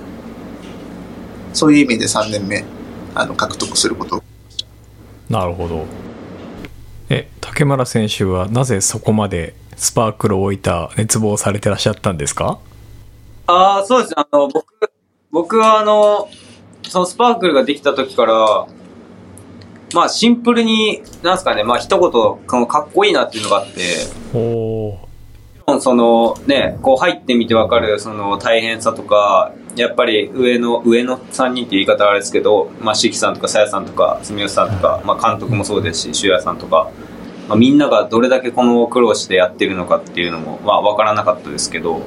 Speaker 2: そういう意味で3年目あの獲得すること。
Speaker 1: なるほど。え、竹村選手はなぜそこまでスパークルを置いた熱望されてらっしゃったんですか？
Speaker 4: ああ、そうですね。あの、僕、僕はあの、そのスパークルができた時から、まあシンプルに、なんすかね、まあ一言、このかっこいいなっていうのがあって、
Speaker 1: おー
Speaker 4: そのね、こう入ってみてわかるその大変さとか、やっぱり上の、上の3人って言い方はあれですけど、まあ、しきさんとかさやさんとか、住吉さんとか、まあ、監督もそうですし、しゅうやさんとか、まあ、みんながどれだけこの苦労してやってるのかっていうのも、まあ、わからなかったですけど、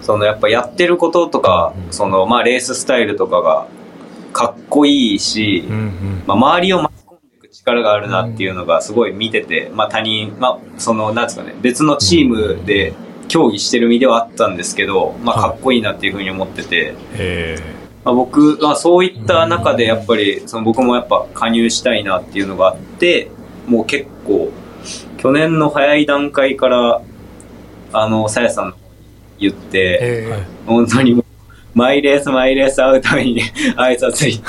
Speaker 4: そのやっぱやってることとか、そのまあレーススタイルとかがかっこいいし、まあ周りを巻力があるなっていうのがすごい見てて、まあ他人、まあそのなんですかね、別のチームで競技してる身ではあったんですけど、まあかっこいいなっていうふうに思ってて、
Speaker 1: え
Speaker 4: まあ、僕はそういった中でやっぱりその僕もやっぱ加入したいなっていうのがあってもう結構去年の早い段階からあのさやさんの方に言って、本当にもうマイレースマイレース会うたびに 挨拶行って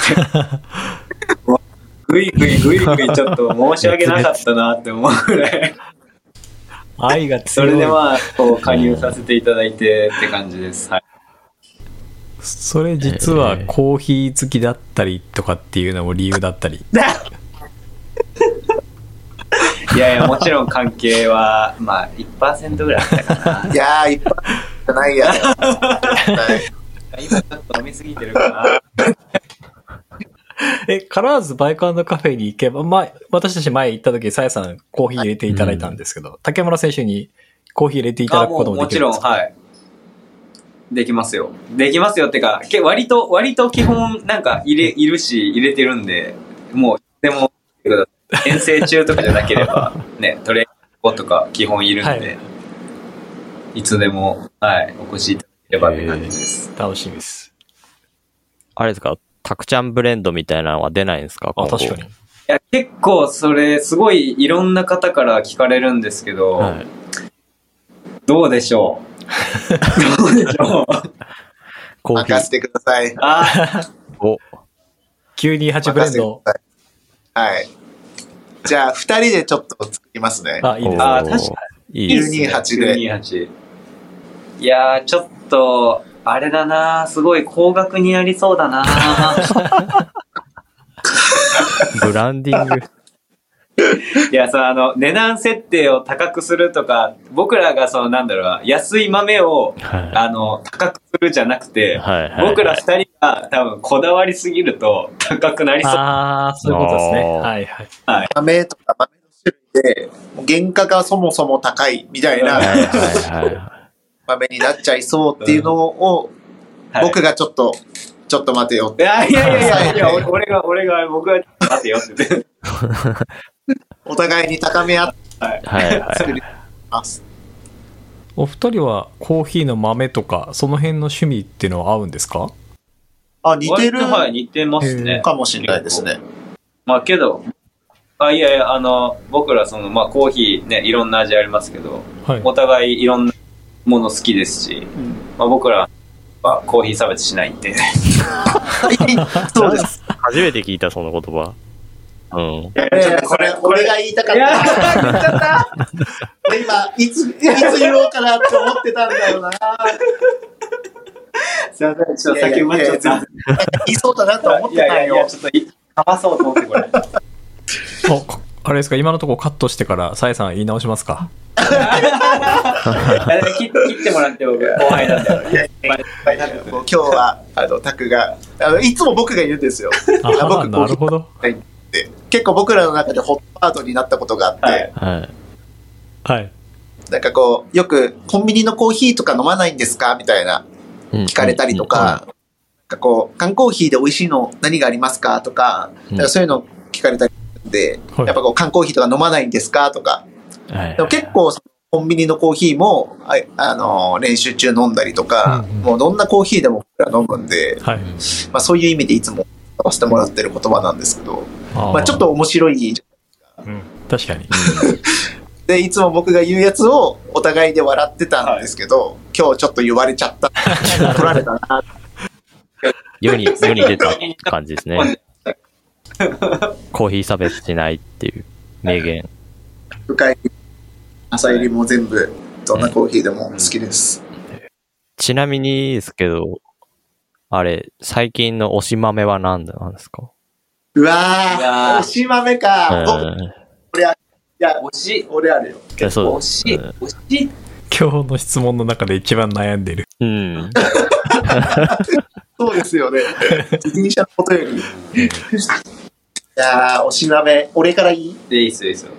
Speaker 4: ぐいぐいぐいぐいちょっと申し訳なかったなって思うぐらい。
Speaker 1: 愛が
Speaker 4: そ
Speaker 1: 強い。
Speaker 4: れでまあこう加入させていただいてって感じです。はい。
Speaker 1: それ実はコーヒー好きだったりとかっていうのも理由だったり。
Speaker 4: いやいやもちろん関係はまあ1%ぐらいあったかな。い
Speaker 2: やーいっぱいじゃないやはい
Speaker 4: 今ちょっと飲みすぎてるかな。
Speaker 1: え、カラーズバイクカフェに行けば、まあ、私たち前行った時、さやさんコーヒー入れていただいたんですけど、竹村選手にコーヒー入れていただくこともで
Speaker 4: うもちろん、
Speaker 1: きるんですか？
Speaker 4: はい。できますよ。できますよってか、け割と、割と基本なんか入れ、いるし、入れてるんで、もう、でも、遠征中とかじゃなければ、ね、トレーニング後とか基本いるんで、
Speaker 1: はい
Speaker 4: い、つでも、はい、お越しいただければって感じです。
Speaker 1: 楽しみです。
Speaker 3: あれですか？タクちゃんブレンドみたいなのは出ないんですか？
Speaker 1: あ、確かに。
Speaker 4: いや、結構それ、すごいいろんな方から聞かれるんですけど、
Speaker 3: はい。
Speaker 4: どうでしょう？どうでしょう？
Speaker 2: 任せてください
Speaker 4: あ
Speaker 3: を。
Speaker 1: 928ブレンド。
Speaker 2: はいじゃあ2人でちょっと作りますね
Speaker 1: あ、いいですね。
Speaker 4: あー確か
Speaker 3: に。いいですね。
Speaker 2: 928で
Speaker 4: 928いやー、ちょっと、あれだなすごい高額になりそうだな
Speaker 3: ブランディング。
Speaker 4: いや、そのあの、値段設定を高くするとか、僕らがその、なんだろうな、安い豆を、
Speaker 3: はい。
Speaker 4: あの、高くするじゃなくて、
Speaker 3: はいはい。
Speaker 4: 僕ら二人が多分こだわりすぎると高くなりそう。
Speaker 1: ああ、そういうことですね。
Speaker 3: あー
Speaker 1: はいはい。
Speaker 2: 豆とか豆の種類で原価がそもそも高いみたいな
Speaker 3: はいはいは
Speaker 2: 豆になっちゃいそうっていうのを
Speaker 4: はい
Speaker 2: 僕がちょっとちょっと待てよって
Speaker 4: いやいやいやいや俺俺が、俺が、僕が、待てよって言って。
Speaker 2: お互いに高め合って
Speaker 3: はいはい。
Speaker 2: 作ります。
Speaker 1: お二人はコーヒーの豆とか、その辺の趣味っていうのは合うんですか？
Speaker 2: あ、似てる
Speaker 4: はい、似てますね。
Speaker 2: かもしれないですね。
Speaker 4: まあけど、あ、いやいや、あの、僕らその、まあコーヒーね、いろんな味ありますけど、
Speaker 1: はい。
Speaker 4: お互いいろんなもの好きですし、
Speaker 2: うん
Speaker 4: まあ僕らはコーヒー差別しないんで。
Speaker 2: そうです。
Speaker 3: 初めて聞いた、その言葉。うん。
Speaker 2: いやいやこれ、俺が言いたかった。
Speaker 4: 言っちゃった
Speaker 2: 俺今、いつ、いつ言おうかなって思ってたんだよな。
Speaker 4: すいません、ちょっと先埋まっちゃった。
Speaker 2: 言いそうだなと思ってたんよ
Speaker 4: いやいやいや、。ちょっとい、かまそうと思ってこれ。
Speaker 1: あれですか今のところカットしてから、さえさん言い直しますか？
Speaker 4: 切切ってもらって僕、後輩なんで。
Speaker 2: いやいやもう今日は、あの、タクが、あの、いつも僕が言うんですよ。
Speaker 1: あ
Speaker 2: あ僕
Speaker 1: なるほど。
Speaker 2: で結構僕らの中でホットパートになったことがあって、
Speaker 4: はい
Speaker 3: はい。
Speaker 1: はい。
Speaker 2: なんかこう、よくコンビニのコーヒーとか飲まないんですか？みたいな
Speaker 3: 聞
Speaker 2: 聞かれたりとか、なんかこう、缶コーヒーで美味しいの何がありますか？とか、
Speaker 3: うん
Speaker 2: なんかそういうの聞かれたりで、
Speaker 1: はい
Speaker 2: やっぱこう、缶コーヒーとか飲まないんですか？とか、
Speaker 3: はい
Speaker 2: でも結構、コンビニのコーヒーも、ああのー練習中飲んだりとか、
Speaker 1: うんうん
Speaker 2: もうどんなコーヒーでも僕ら飲むんで、
Speaker 1: はい。
Speaker 2: まあそういう意味でいつも使わせてもらってる言葉なんですけど、
Speaker 1: あ
Speaker 2: まあちょっと、面白い。
Speaker 1: うん、確かに。
Speaker 2: で、いつも僕が言うやつをお互いで笑ってたんですけど、今日ちょっと言われちゃった。取られたな。
Speaker 3: 世に、世に出た感じですね。コーヒー差別しないっていう名言。
Speaker 2: 深い。朝入りも全部、どんなコーヒーでも好きです。
Speaker 3: ちなみにですけど、あれ、最近の推し豆は何なんですか？
Speaker 2: うわ
Speaker 4: うわー
Speaker 2: ー、押し豆か。僕
Speaker 3: う
Speaker 2: いや、
Speaker 4: 惜しい。
Speaker 2: 俺あるよ。
Speaker 3: ん。そう
Speaker 4: 惜ししい。
Speaker 1: 今日の質問の中で一番悩んでる。
Speaker 3: うん。
Speaker 2: そうですよね。自転車のことより。いやー、押し豆、俺からいい？
Speaker 4: で、いいっすよ、いいっすよ。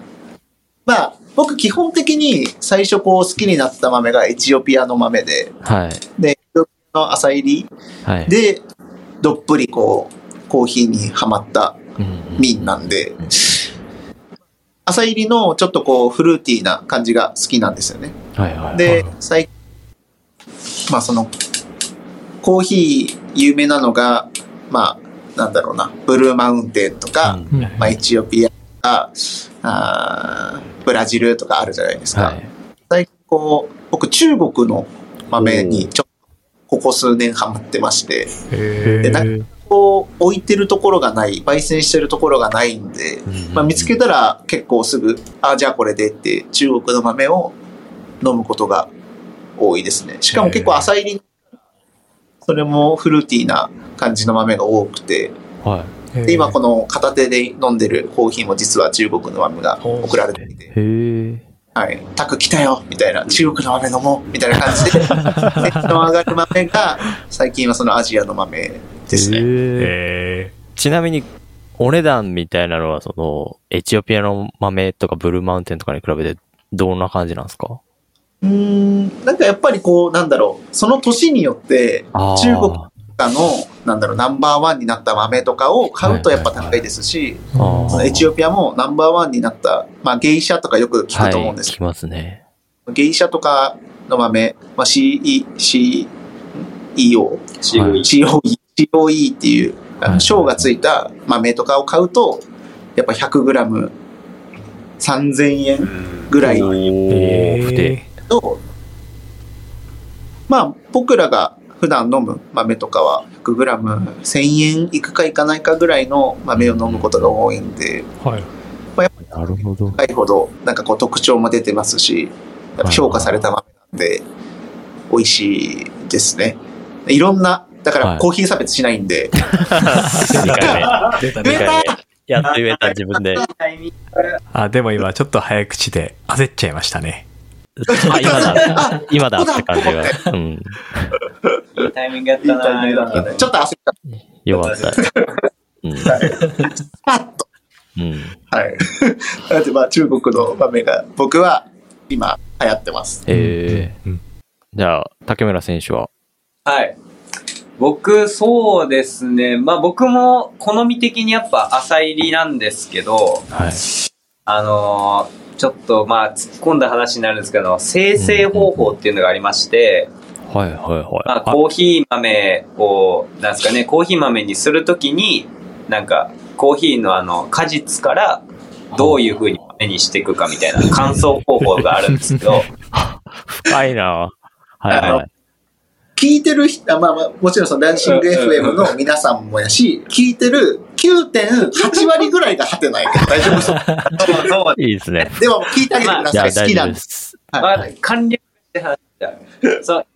Speaker 2: まあ、僕基本的に最初こう好きになった豆がエチオピアの豆で、
Speaker 3: はい。
Speaker 2: で、エチオピアの朝入り
Speaker 3: はい。
Speaker 2: で、どっぷりこう、コーヒーにはまった
Speaker 3: うん
Speaker 2: 瓶なんで、朝入りのちょっとこうフルーティーな感じが好きなんですよね。
Speaker 3: はいはい。
Speaker 2: で、最まあその、コーヒー有名なのが、まあ、なんだろうな、ブルーマウンテンとか、
Speaker 3: うん。
Speaker 2: まあエチオピアとか、ブラジルとかあるじゃないですか。
Speaker 3: はい。
Speaker 2: 最近こう、僕中国の豆にちょっとここ数年ハマってまして、
Speaker 1: へ
Speaker 2: でな
Speaker 1: ー
Speaker 2: こう置いてるところがない、焙煎してるところがないんで、まあ、見つけたら結構すぐ、あ、じゃあこれでって中国の豆を飲むことが多いですね。しかも結構浅入り、それもフルーティーな感じの豆が多くて、
Speaker 3: はい。
Speaker 2: で今この片手で飲んでるコーヒーも実は中国の豆が送られていて、
Speaker 3: へえ。
Speaker 2: はい、タク来たよみたいな、中国の豆飲もうみたいな感じで、テンション上がる豆が最近はそのアジアの豆ですね。
Speaker 3: へえ。
Speaker 1: へ
Speaker 3: ちなみに、お値段みたいなのは、その、エチオピアの豆とかブルーマウンテンとかに比べて、どんな感じなんですか
Speaker 2: うーん、なんかやっぱりこう、なんだろう、その年によって、中国とかの、なんだろう、ナンバーワンになった豆とかを買うとやっぱ高いですし、エチオピアもナンバーワンになった、まあ、ゲイシャとかよく聞くと思うんですけ
Speaker 3: はい、聞きますね。
Speaker 2: ど、ゲイシャとかの豆、まあ、CE、C、EO、
Speaker 4: COE。
Speaker 2: COE、COE っていう、賞がついた豆とかを買うと、やっぱ 100g 3000円ぐらい
Speaker 3: お
Speaker 1: ー
Speaker 3: ー、ふて。
Speaker 2: と、まあ、僕らが普段飲む豆とかは 100g1000 円いくかいかないかぐらいの豆を飲むことが多いんで、
Speaker 1: はい。
Speaker 3: なるほど。
Speaker 2: 高いほどなんかこう特徴も出てますし、やっぱ評価された豆なんで、美味しいですね。いろんな、だか
Speaker 3: はい
Speaker 2: らコーヒー差別しないんで、
Speaker 3: 2回
Speaker 1: 出た
Speaker 3: 目。2
Speaker 2: 言えた
Speaker 3: 回目。やっと言えた、自分で。
Speaker 1: あ、でも今ちょっと早口で焦っちゃいましたね。
Speaker 3: あ、今だ。今だって感じが。うん。
Speaker 4: いいタイミングやっ
Speaker 2: いい
Speaker 4: たな
Speaker 2: タイミングだったね。ちょっと焦った。
Speaker 3: よかった。うん。
Speaker 2: パッと。
Speaker 3: うん。
Speaker 2: はい。だってまあ中国の豆が僕は今流行ってます。
Speaker 3: ええ
Speaker 1: うん
Speaker 3: じゃあ、竹村選手は？
Speaker 4: はい。僕、そうですね。まあ僕も好み的にやっぱ浅入りなんですけど、
Speaker 3: はい。
Speaker 4: あのーちょっとまあ突っ込んだ話になるんですけど、生成方法っていうのがありまして、
Speaker 3: はいはいはい。
Speaker 4: まあ、コーヒー豆を、なんですかね、コーヒー豆にするときに、なんか、コーヒーのあの、果実から、どういう風に豆にしていくかみたいな乾燥方法があるんですけど、
Speaker 3: 深いなはいはい。
Speaker 2: 聞いてる人、あまあまあ、もちろんそのダンシング FM の皆さんもやし、聞いてる9.8割ぐらいがハテないけど 大丈夫です。
Speaker 4: そうそう
Speaker 3: いいですね。
Speaker 2: でも聞いてあげてくだ
Speaker 3: いや、
Speaker 2: さい。好き
Speaker 3: 大丈夫
Speaker 2: なんで。
Speaker 3: ですす。
Speaker 2: はい
Speaker 4: まあ、簡略して話しそう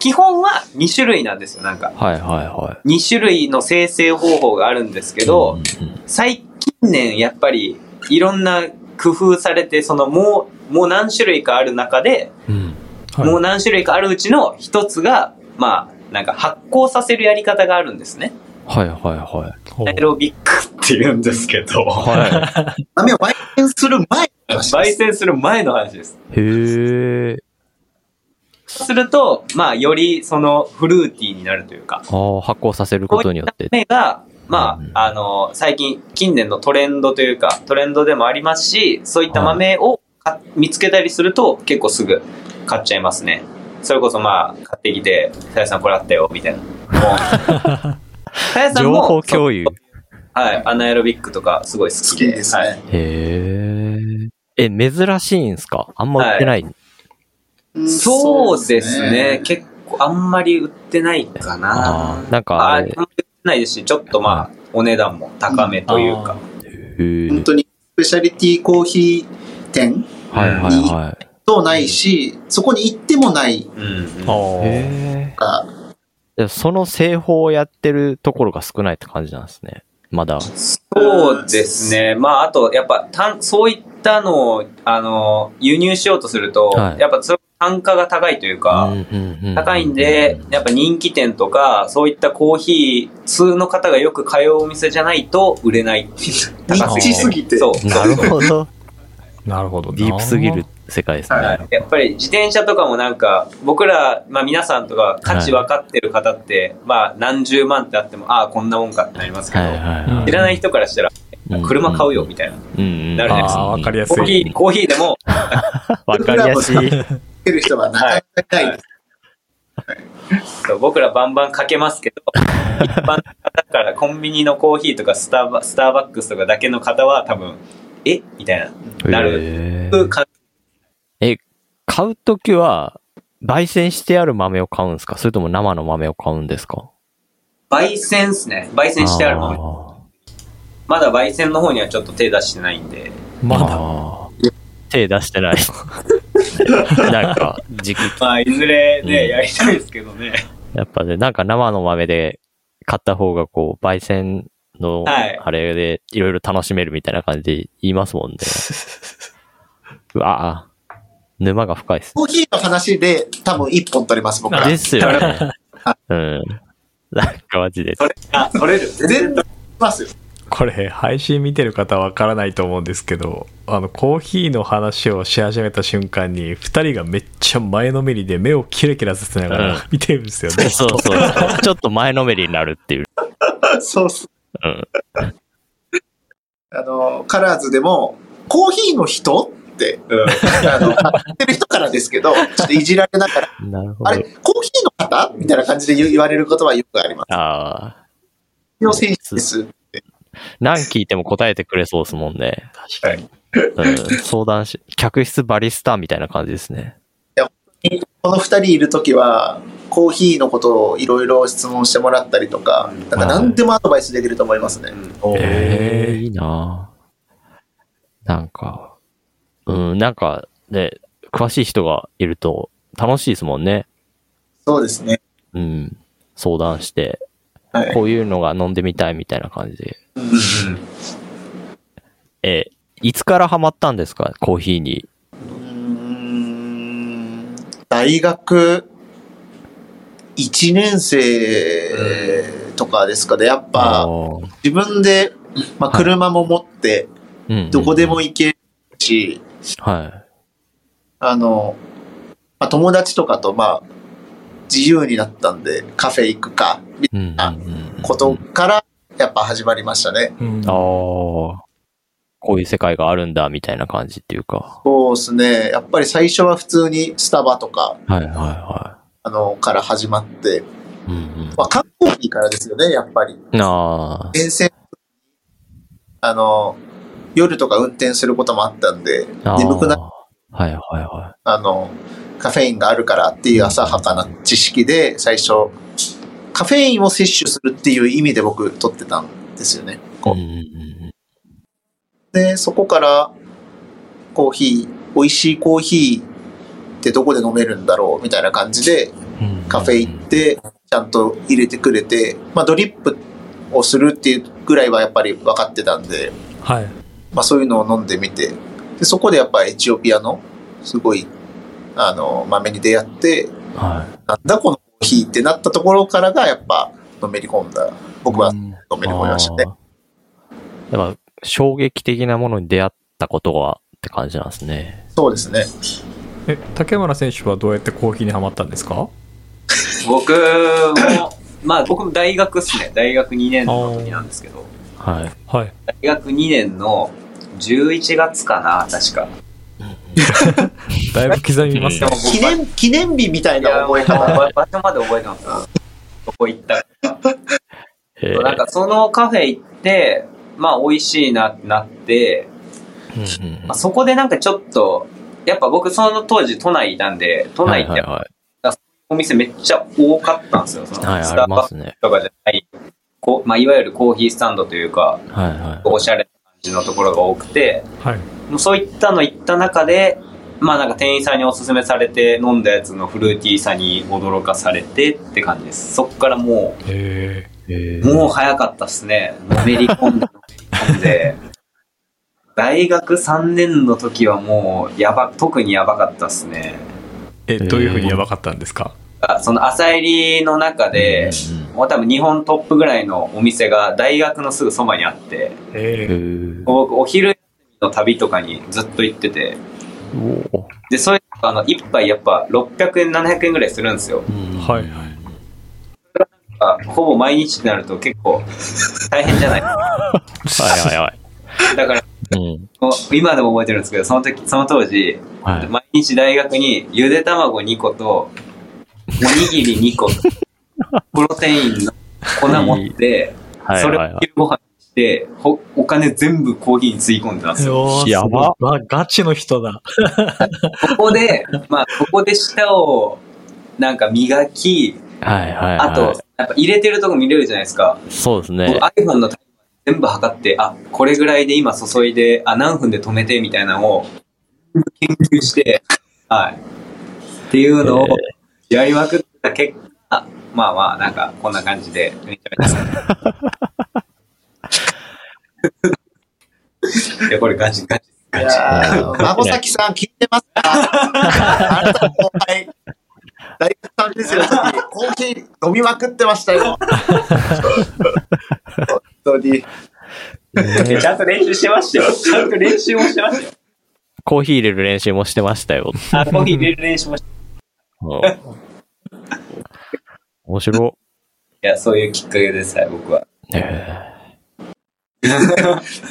Speaker 4: 基本は2種類なんですよ、なんか。
Speaker 3: はいはいは
Speaker 4: 2種類の生成方法があるんですけ
Speaker 3: い。
Speaker 4: ど、
Speaker 3: うんうん
Speaker 4: 最近年やっぱりいろんな工夫されて、そのもう、もう何種類かある中で、
Speaker 3: うん。
Speaker 4: もう何種類かあるうちの一つが、まあ、なんか発酵させるやり方があるんですね。
Speaker 3: はいはいは
Speaker 1: ほう
Speaker 4: アエロビックって言うんですけど、
Speaker 3: い。は
Speaker 2: 豆を焙煎する前の話
Speaker 4: 焙
Speaker 2: です。
Speaker 4: 煎する前の話です。
Speaker 3: い。へえ。
Speaker 4: すると、まあ、よりそのフルーティーになるというか、
Speaker 3: ああ、発酵させることによって。
Speaker 4: 目が、ま
Speaker 3: うん
Speaker 4: あ、あの、最近、近年のトレンドというか、トレンドでもありますし、そういった豆をか見つけたりすると、結構すぐ買っちゃいますね。それこそまあ、買ってきて、さやさんこれあったよ、みたいな。もう、さやさん
Speaker 3: 情
Speaker 4: も、
Speaker 3: 報共有。
Speaker 4: はい、アナエロビックとかすごい好きで。
Speaker 2: 好きですね
Speaker 4: はい
Speaker 3: へえ。え、珍しいんすか？あんま売ってない？
Speaker 2: うん
Speaker 4: そうですね。結構、あんまり売ってないかな。
Speaker 3: なんか
Speaker 4: あ
Speaker 3: あれ
Speaker 4: あんまり売ってないですし、ちょっとまあ、お値段も高めというか。
Speaker 2: 本当にスペシャリティコーヒー店
Speaker 3: はいはいは
Speaker 2: とないし、そこに行ってもない。
Speaker 3: その製法をやってるところが少ないって感じなんですね。まだ。
Speaker 4: そうですね。まあ、あと、やっぱ、たんそういったのを、あの、輸入しようとすると、
Speaker 3: はい
Speaker 4: やっぱ、単価が高いというか、高いんで、やっぱ人気店とか、そういったコーヒー、通の方がよく通うお店じゃないと売れないっていう。
Speaker 2: ニッ
Speaker 4: 高
Speaker 2: チすぎて。
Speaker 4: そう。
Speaker 3: なるほど。
Speaker 1: なるほどな。
Speaker 3: ディープすぎる世界ですね。
Speaker 2: はい
Speaker 4: やっぱり自転車とかもなんか、僕ら、まあ皆さんとか価値分かってる方って、まあ何十万ってあっても、ああ、こんなもんかってなりますけど、
Speaker 3: はいはいはい
Speaker 4: 知らない人からしたら、
Speaker 3: うん
Speaker 4: 車買うよみたいな。
Speaker 3: うんうん。
Speaker 4: なるじゃないです
Speaker 1: かりやすい
Speaker 4: コーヒー、コーヒーでも、
Speaker 3: わかりやすい。
Speaker 2: てる人はなかなかいない
Speaker 4: 僕らバンバンかけますけど、一般の方からコンビニのコーヒーとかスターバスターバックスとかだけの方は多分、え？みたいな、なる
Speaker 3: へー
Speaker 4: 感
Speaker 3: 買うときは、焙煎してある豆を買うんですか？それとも生の豆を買うんですか？
Speaker 4: 焙煎っすね。焙煎してあるもの。まだ焙煎の方にはちょっと手出してないんで。
Speaker 1: まだ？
Speaker 3: 手出してない。なんか、時期、
Speaker 4: まあ、いずれね、
Speaker 3: うん
Speaker 4: やりたいですけどね。
Speaker 3: やっぱね、なんか生の豆で買った方がこう、焙煎の、
Speaker 4: はい
Speaker 3: あれでいろいろ楽しめるみたいな感じで言いますもんね。うわぁ、沼が深いです。
Speaker 2: コーヒーの話で多分一本取れます、僕ら。
Speaker 3: ですよね。うん。なんかマジで。
Speaker 4: それ、あ、取れる。全
Speaker 2: 全然
Speaker 4: 然取
Speaker 2: 取れますよ。
Speaker 1: これ、配信見てる方はわからないと思うんですけど、あの、コーヒーの話をし始めた瞬間に、二人がめっちゃ前のめりで目をキラキラさせなが
Speaker 3: うん
Speaker 1: ら見てるんですよね。
Speaker 3: そうそうそう。ちょっと前のめりになるっていう。
Speaker 2: そうっす。
Speaker 3: うん。
Speaker 2: あの、カラーズでも、コーヒーの人って、
Speaker 4: る。うん。
Speaker 2: あの、言ってる人からですけど、ちょっといじられながら、
Speaker 3: なるほど
Speaker 2: あれ、。コーヒーの方みたいな感じで言われることはよくあります。
Speaker 3: ああ。
Speaker 2: の選手です。
Speaker 3: 何聞いても答えてくれそうですもんね。
Speaker 1: 確かに。
Speaker 3: うん。相談し、客室バリスタみたいな感じですね。
Speaker 2: この二人いるときは、コーヒーのことをいろいろ質問してもらったりとか、なんか何でもアドバイスできると思いますね。
Speaker 3: ええ
Speaker 1: え
Speaker 3: いいななんか、うん、なんかね、詳しい人がいると楽しいですもんね。
Speaker 2: そうですね。
Speaker 3: うん。相談して、
Speaker 2: はい。
Speaker 3: こういうのが飲んでみたいみたいな感じで。え、いつからハマったんですか？コーヒーに。
Speaker 2: うーん大学1年生とかですかね。やっぱ
Speaker 3: ー
Speaker 2: 自分で、まあ、車も持って
Speaker 3: うん
Speaker 2: どこでも行けるし、
Speaker 3: は
Speaker 2: あの、まあ、友達とかとまあ自由になったんでカフェ行くか、み
Speaker 3: い。うん。
Speaker 2: あ
Speaker 3: うんうん
Speaker 2: ことからやっぱ始まりましたね。
Speaker 1: うん
Speaker 3: ああ。こういう世界があるんだ、みたいな感じっていうか。
Speaker 2: そうですね。やっぱり最初は普通にスタバとか、
Speaker 3: はいはいは
Speaker 2: あの、から始まって、
Speaker 3: い。うんうん。
Speaker 2: まあ、観光機からですよね、やっぱり。
Speaker 3: あ
Speaker 2: 沿線、あの、夜とか運転することもあったんで、
Speaker 3: あ。
Speaker 2: 眠くな
Speaker 3: はいはいは
Speaker 2: あの、カフェインがあるからっていう浅はかな知識で、最初、カフェインを摂取するっていう意味で僕取ってたんですよね。う
Speaker 3: うんうん
Speaker 2: で、そこから、コーヒー、美味しいコーヒーってどこで飲めるんだろうみたいな感じで、
Speaker 3: うん
Speaker 2: カフェ行って、ちゃんと入れてくれて、まあドリップをするっていうぐらいはやっぱり分かってたんで、
Speaker 1: はい。
Speaker 2: まあそういうのを飲んでみて、でそこでやっぱエチオピアのすごい、あの、豆に出会って、
Speaker 3: は
Speaker 2: なんだこのコーヒーってなったところからがやっぱのめり込んだ。僕は
Speaker 3: うん
Speaker 2: のめり込みましたね。
Speaker 3: やっぱ、衝撃的なものに出会ったことがって感じなんですね。
Speaker 2: そうですね。
Speaker 1: え、竹村選手はどうやってコーヒーにハマったんですか？
Speaker 4: 僕も、まあ僕も大学っすね。大学2年の時なんですけど、
Speaker 3: はい。
Speaker 1: はい。
Speaker 4: 大学2年の11月かな、確か。
Speaker 1: だいぶ刻みますね
Speaker 2: 記念、記念日みたいな覚え方。
Speaker 4: 場所まで覚えてます。どこ行ったか。なんかそのカフェ行って、まあ美味しいなってなって、
Speaker 3: うんうんうん
Speaker 4: まあ、そこでなんかちょっと、やっぱ僕その当時都内いたんで、都内って
Speaker 3: はいはい
Speaker 4: お店めっちゃ多かったんですよ。そのスターバック。とかじゃない、こうまあ、いわゆるコーヒースタンドというか、
Speaker 3: はいはい。
Speaker 4: おしゃれな感じのところが多くて、
Speaker 1: はい。
Speaker 4: もうそういったの行った中で、まあなんか店員さんにおすすめされて飲んだやつのフルーティーさに驚かされてって感じです。そっからもう、もう早かったっすね。のめり込んで、のめり込んで。大学3年の時はもう、やば、特にやばかったっすね。
Speaker 1: え。え、どういうふうにやばかったんですか？
Speaker 4: あその朝入りの中で、もう多分日本トップぐらいのお店が大学のすぐそばにあって、
Speaker 1: へ
Speaker 3: へー
Speaker 4: 僕お昼の旅とかにずっと行ってて、で、そういう、あの、一杯やっぱ600円、700円ぐらいするんですよ。
Speaker 3: うん
Speaker 1: はいはい。
Speaker 4: あほぼ毎日になると結構大変じゃない
Speaker 3: はいはいはい。
Speaker 4: だから、
Speaker 3: うん。
Speaker 4: 今でも覚えてるんですけど、その時、その当時、
Speaker 3: はい。
Speaker 4: 毎日大学にゆで卵2個と、おにぎり2個と、プロテインの粉持って、
Speaker 3: はい
Speaker 4: それを。昼ご飯にして、ほお金全部コーヒーにつぎ込んでたんですよ。
Speaker 1: よ
Speaker 3: やば
Speaker 1: わ、ガチの人だ。
Speaker 4: ここで、まあ、ここで舌を、なんか磨き、
Speaker 3: はいはいはい。
Speaker 4: あと、やっぱ入れてるとこ見れるじゃないですか。
Speaker 3: そうですね
Speaker 4: 僕。iPhone の全部測って、あ、これぐらいで今注いで、あ、何分で止めてみたいなのを研究して、はい。っていうのをやりまくった結果、まあまあ、なんか、こんな感じで、めちゃめちゃ。いや、これガチガチ。
Speaker 2: い
Speaker 4: ガチ。
Speaker 2: 孫崎さん聞いてますか？あなたの後輩、大学3年生の時、コーヒー飲みまくってましたよ。本当に。
Speaker 4: ちゃんと練習してましたよ。ちゃんと練習もしてましたよ。
Speaker 3: コーヒー入れる練習もしてましたよ。
Speaker 4: あ、コーヒー入れる練習もして
Speaker 3: うん面白
Speaker 4: いや、そういうきっかけです、はい、僕は。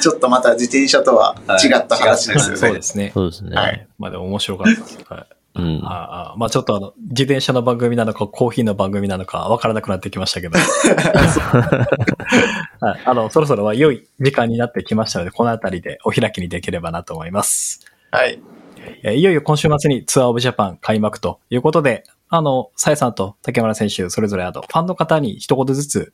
Speaker 2: ちょっとまた自転車とは違った話ですよね。
Speaker 1: そうですね
Speaker 3: ー。そうですね。
Speaker 2: はい
Speaker 1: まあでも面白かったです。はい。
Speaker 3: うん。
Speaker 1: ああまあちょっとあの、自転車の番組なのか、コーヒーの番組なのか、わからなくなってきましたけど。はい。あの、そろそろは良い時間になってきましたので、このあたりでお開きにできればなと思います。
Speaker 2: はい。
Speaker 1: えーいよいよ今週末にツアーオブジャパン開幕ということで、あの、さえさんと竹村選手、それぞれあと、ファンの方に一言ずつ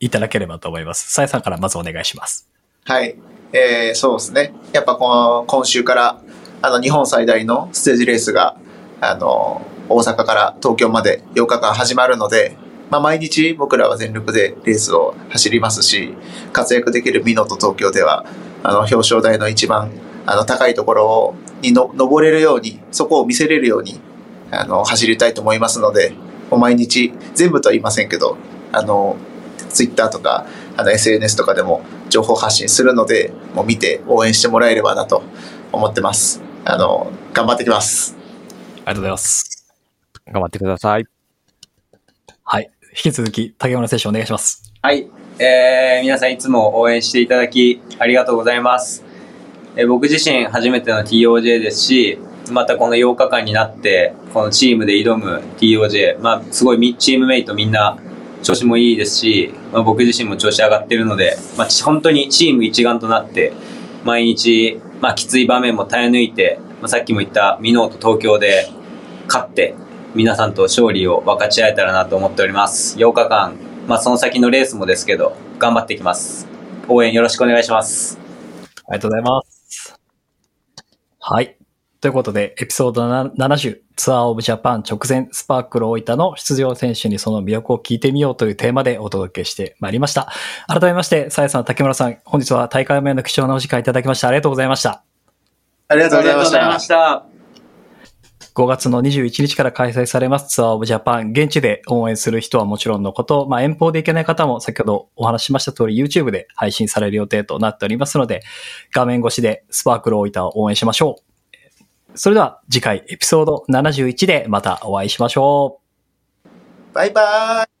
Speaker 1: いただければと思います。さえさんからまずお願いします。
Speaker 2: はい。えー、そうですね。やっぱこの、今週から、あの、日本最大のステージレースが、あの、大阪から東京まで8日間始まるので、まあ、毎日僕らは全力でレースを走りますし、活躍できる美濃と東京では、あの、表彰台の一番、あの、高いところ、にの、登れるように、そこを見せれるように、あの、走りたいと思いますので、もう毎日、全部とは言いませんけど、あの、ツイッターとか、あの、SNS とかでも情報発信するので、もう見て応援してもらえればなと思ってます。あの、頑張ってきます。
Speaker 1: ありがとうございます。
Speaker 3: 頑張ってください。
Speaker 1: はい。引き続き、竹村選手お願いします。
Speaker 4: はい。えー、皆さんいつも応援していただき、ありがとうございます。えー僕自身初めての TOJ ですし、またこの8日間になって、このチームで挑む TOJ、まあ、すごいみチームメイトみんな調子もいいですし、まあ、僕自身も調子上がってるので、まあ、ち本当にチーム一丸となって、毎日、まあ、きつい場面も耐え抜いて、まあ、さっきも言ったミノーと東京で勝って、皆さんと勝利を分かち合えたらなと思っております。8日間、まあ、その先のレースもですけど、頑張っていきます。応援よろしくお願いします。
Speaker 1: ありがとうございます。はい。ということで、エピソード70、ツアーオブジャパン直前スパークル大分の出場選手にその魅力を聞いてみようというテーマでお届けしてまいりました。改めまして、さやさん、竹村さん、本日は大会前の貴重なお時間いただきました。ありがとうございました。
Speaker 2: ありがとうございました。
Speaker 4: した。
Speaker 1: 5月の21日から開催されますツアーオブジャパン。現地で応援する人はもちろんのこと、まあ、遠方で行けない方も先ほどお話ししました通り YouTube で配信される予定となっておりますので、画面越しでスパークル大分を応援しましょう。それでは次回エピソード71でまたお会いしましょう。
Speaker 2: バイバーイ。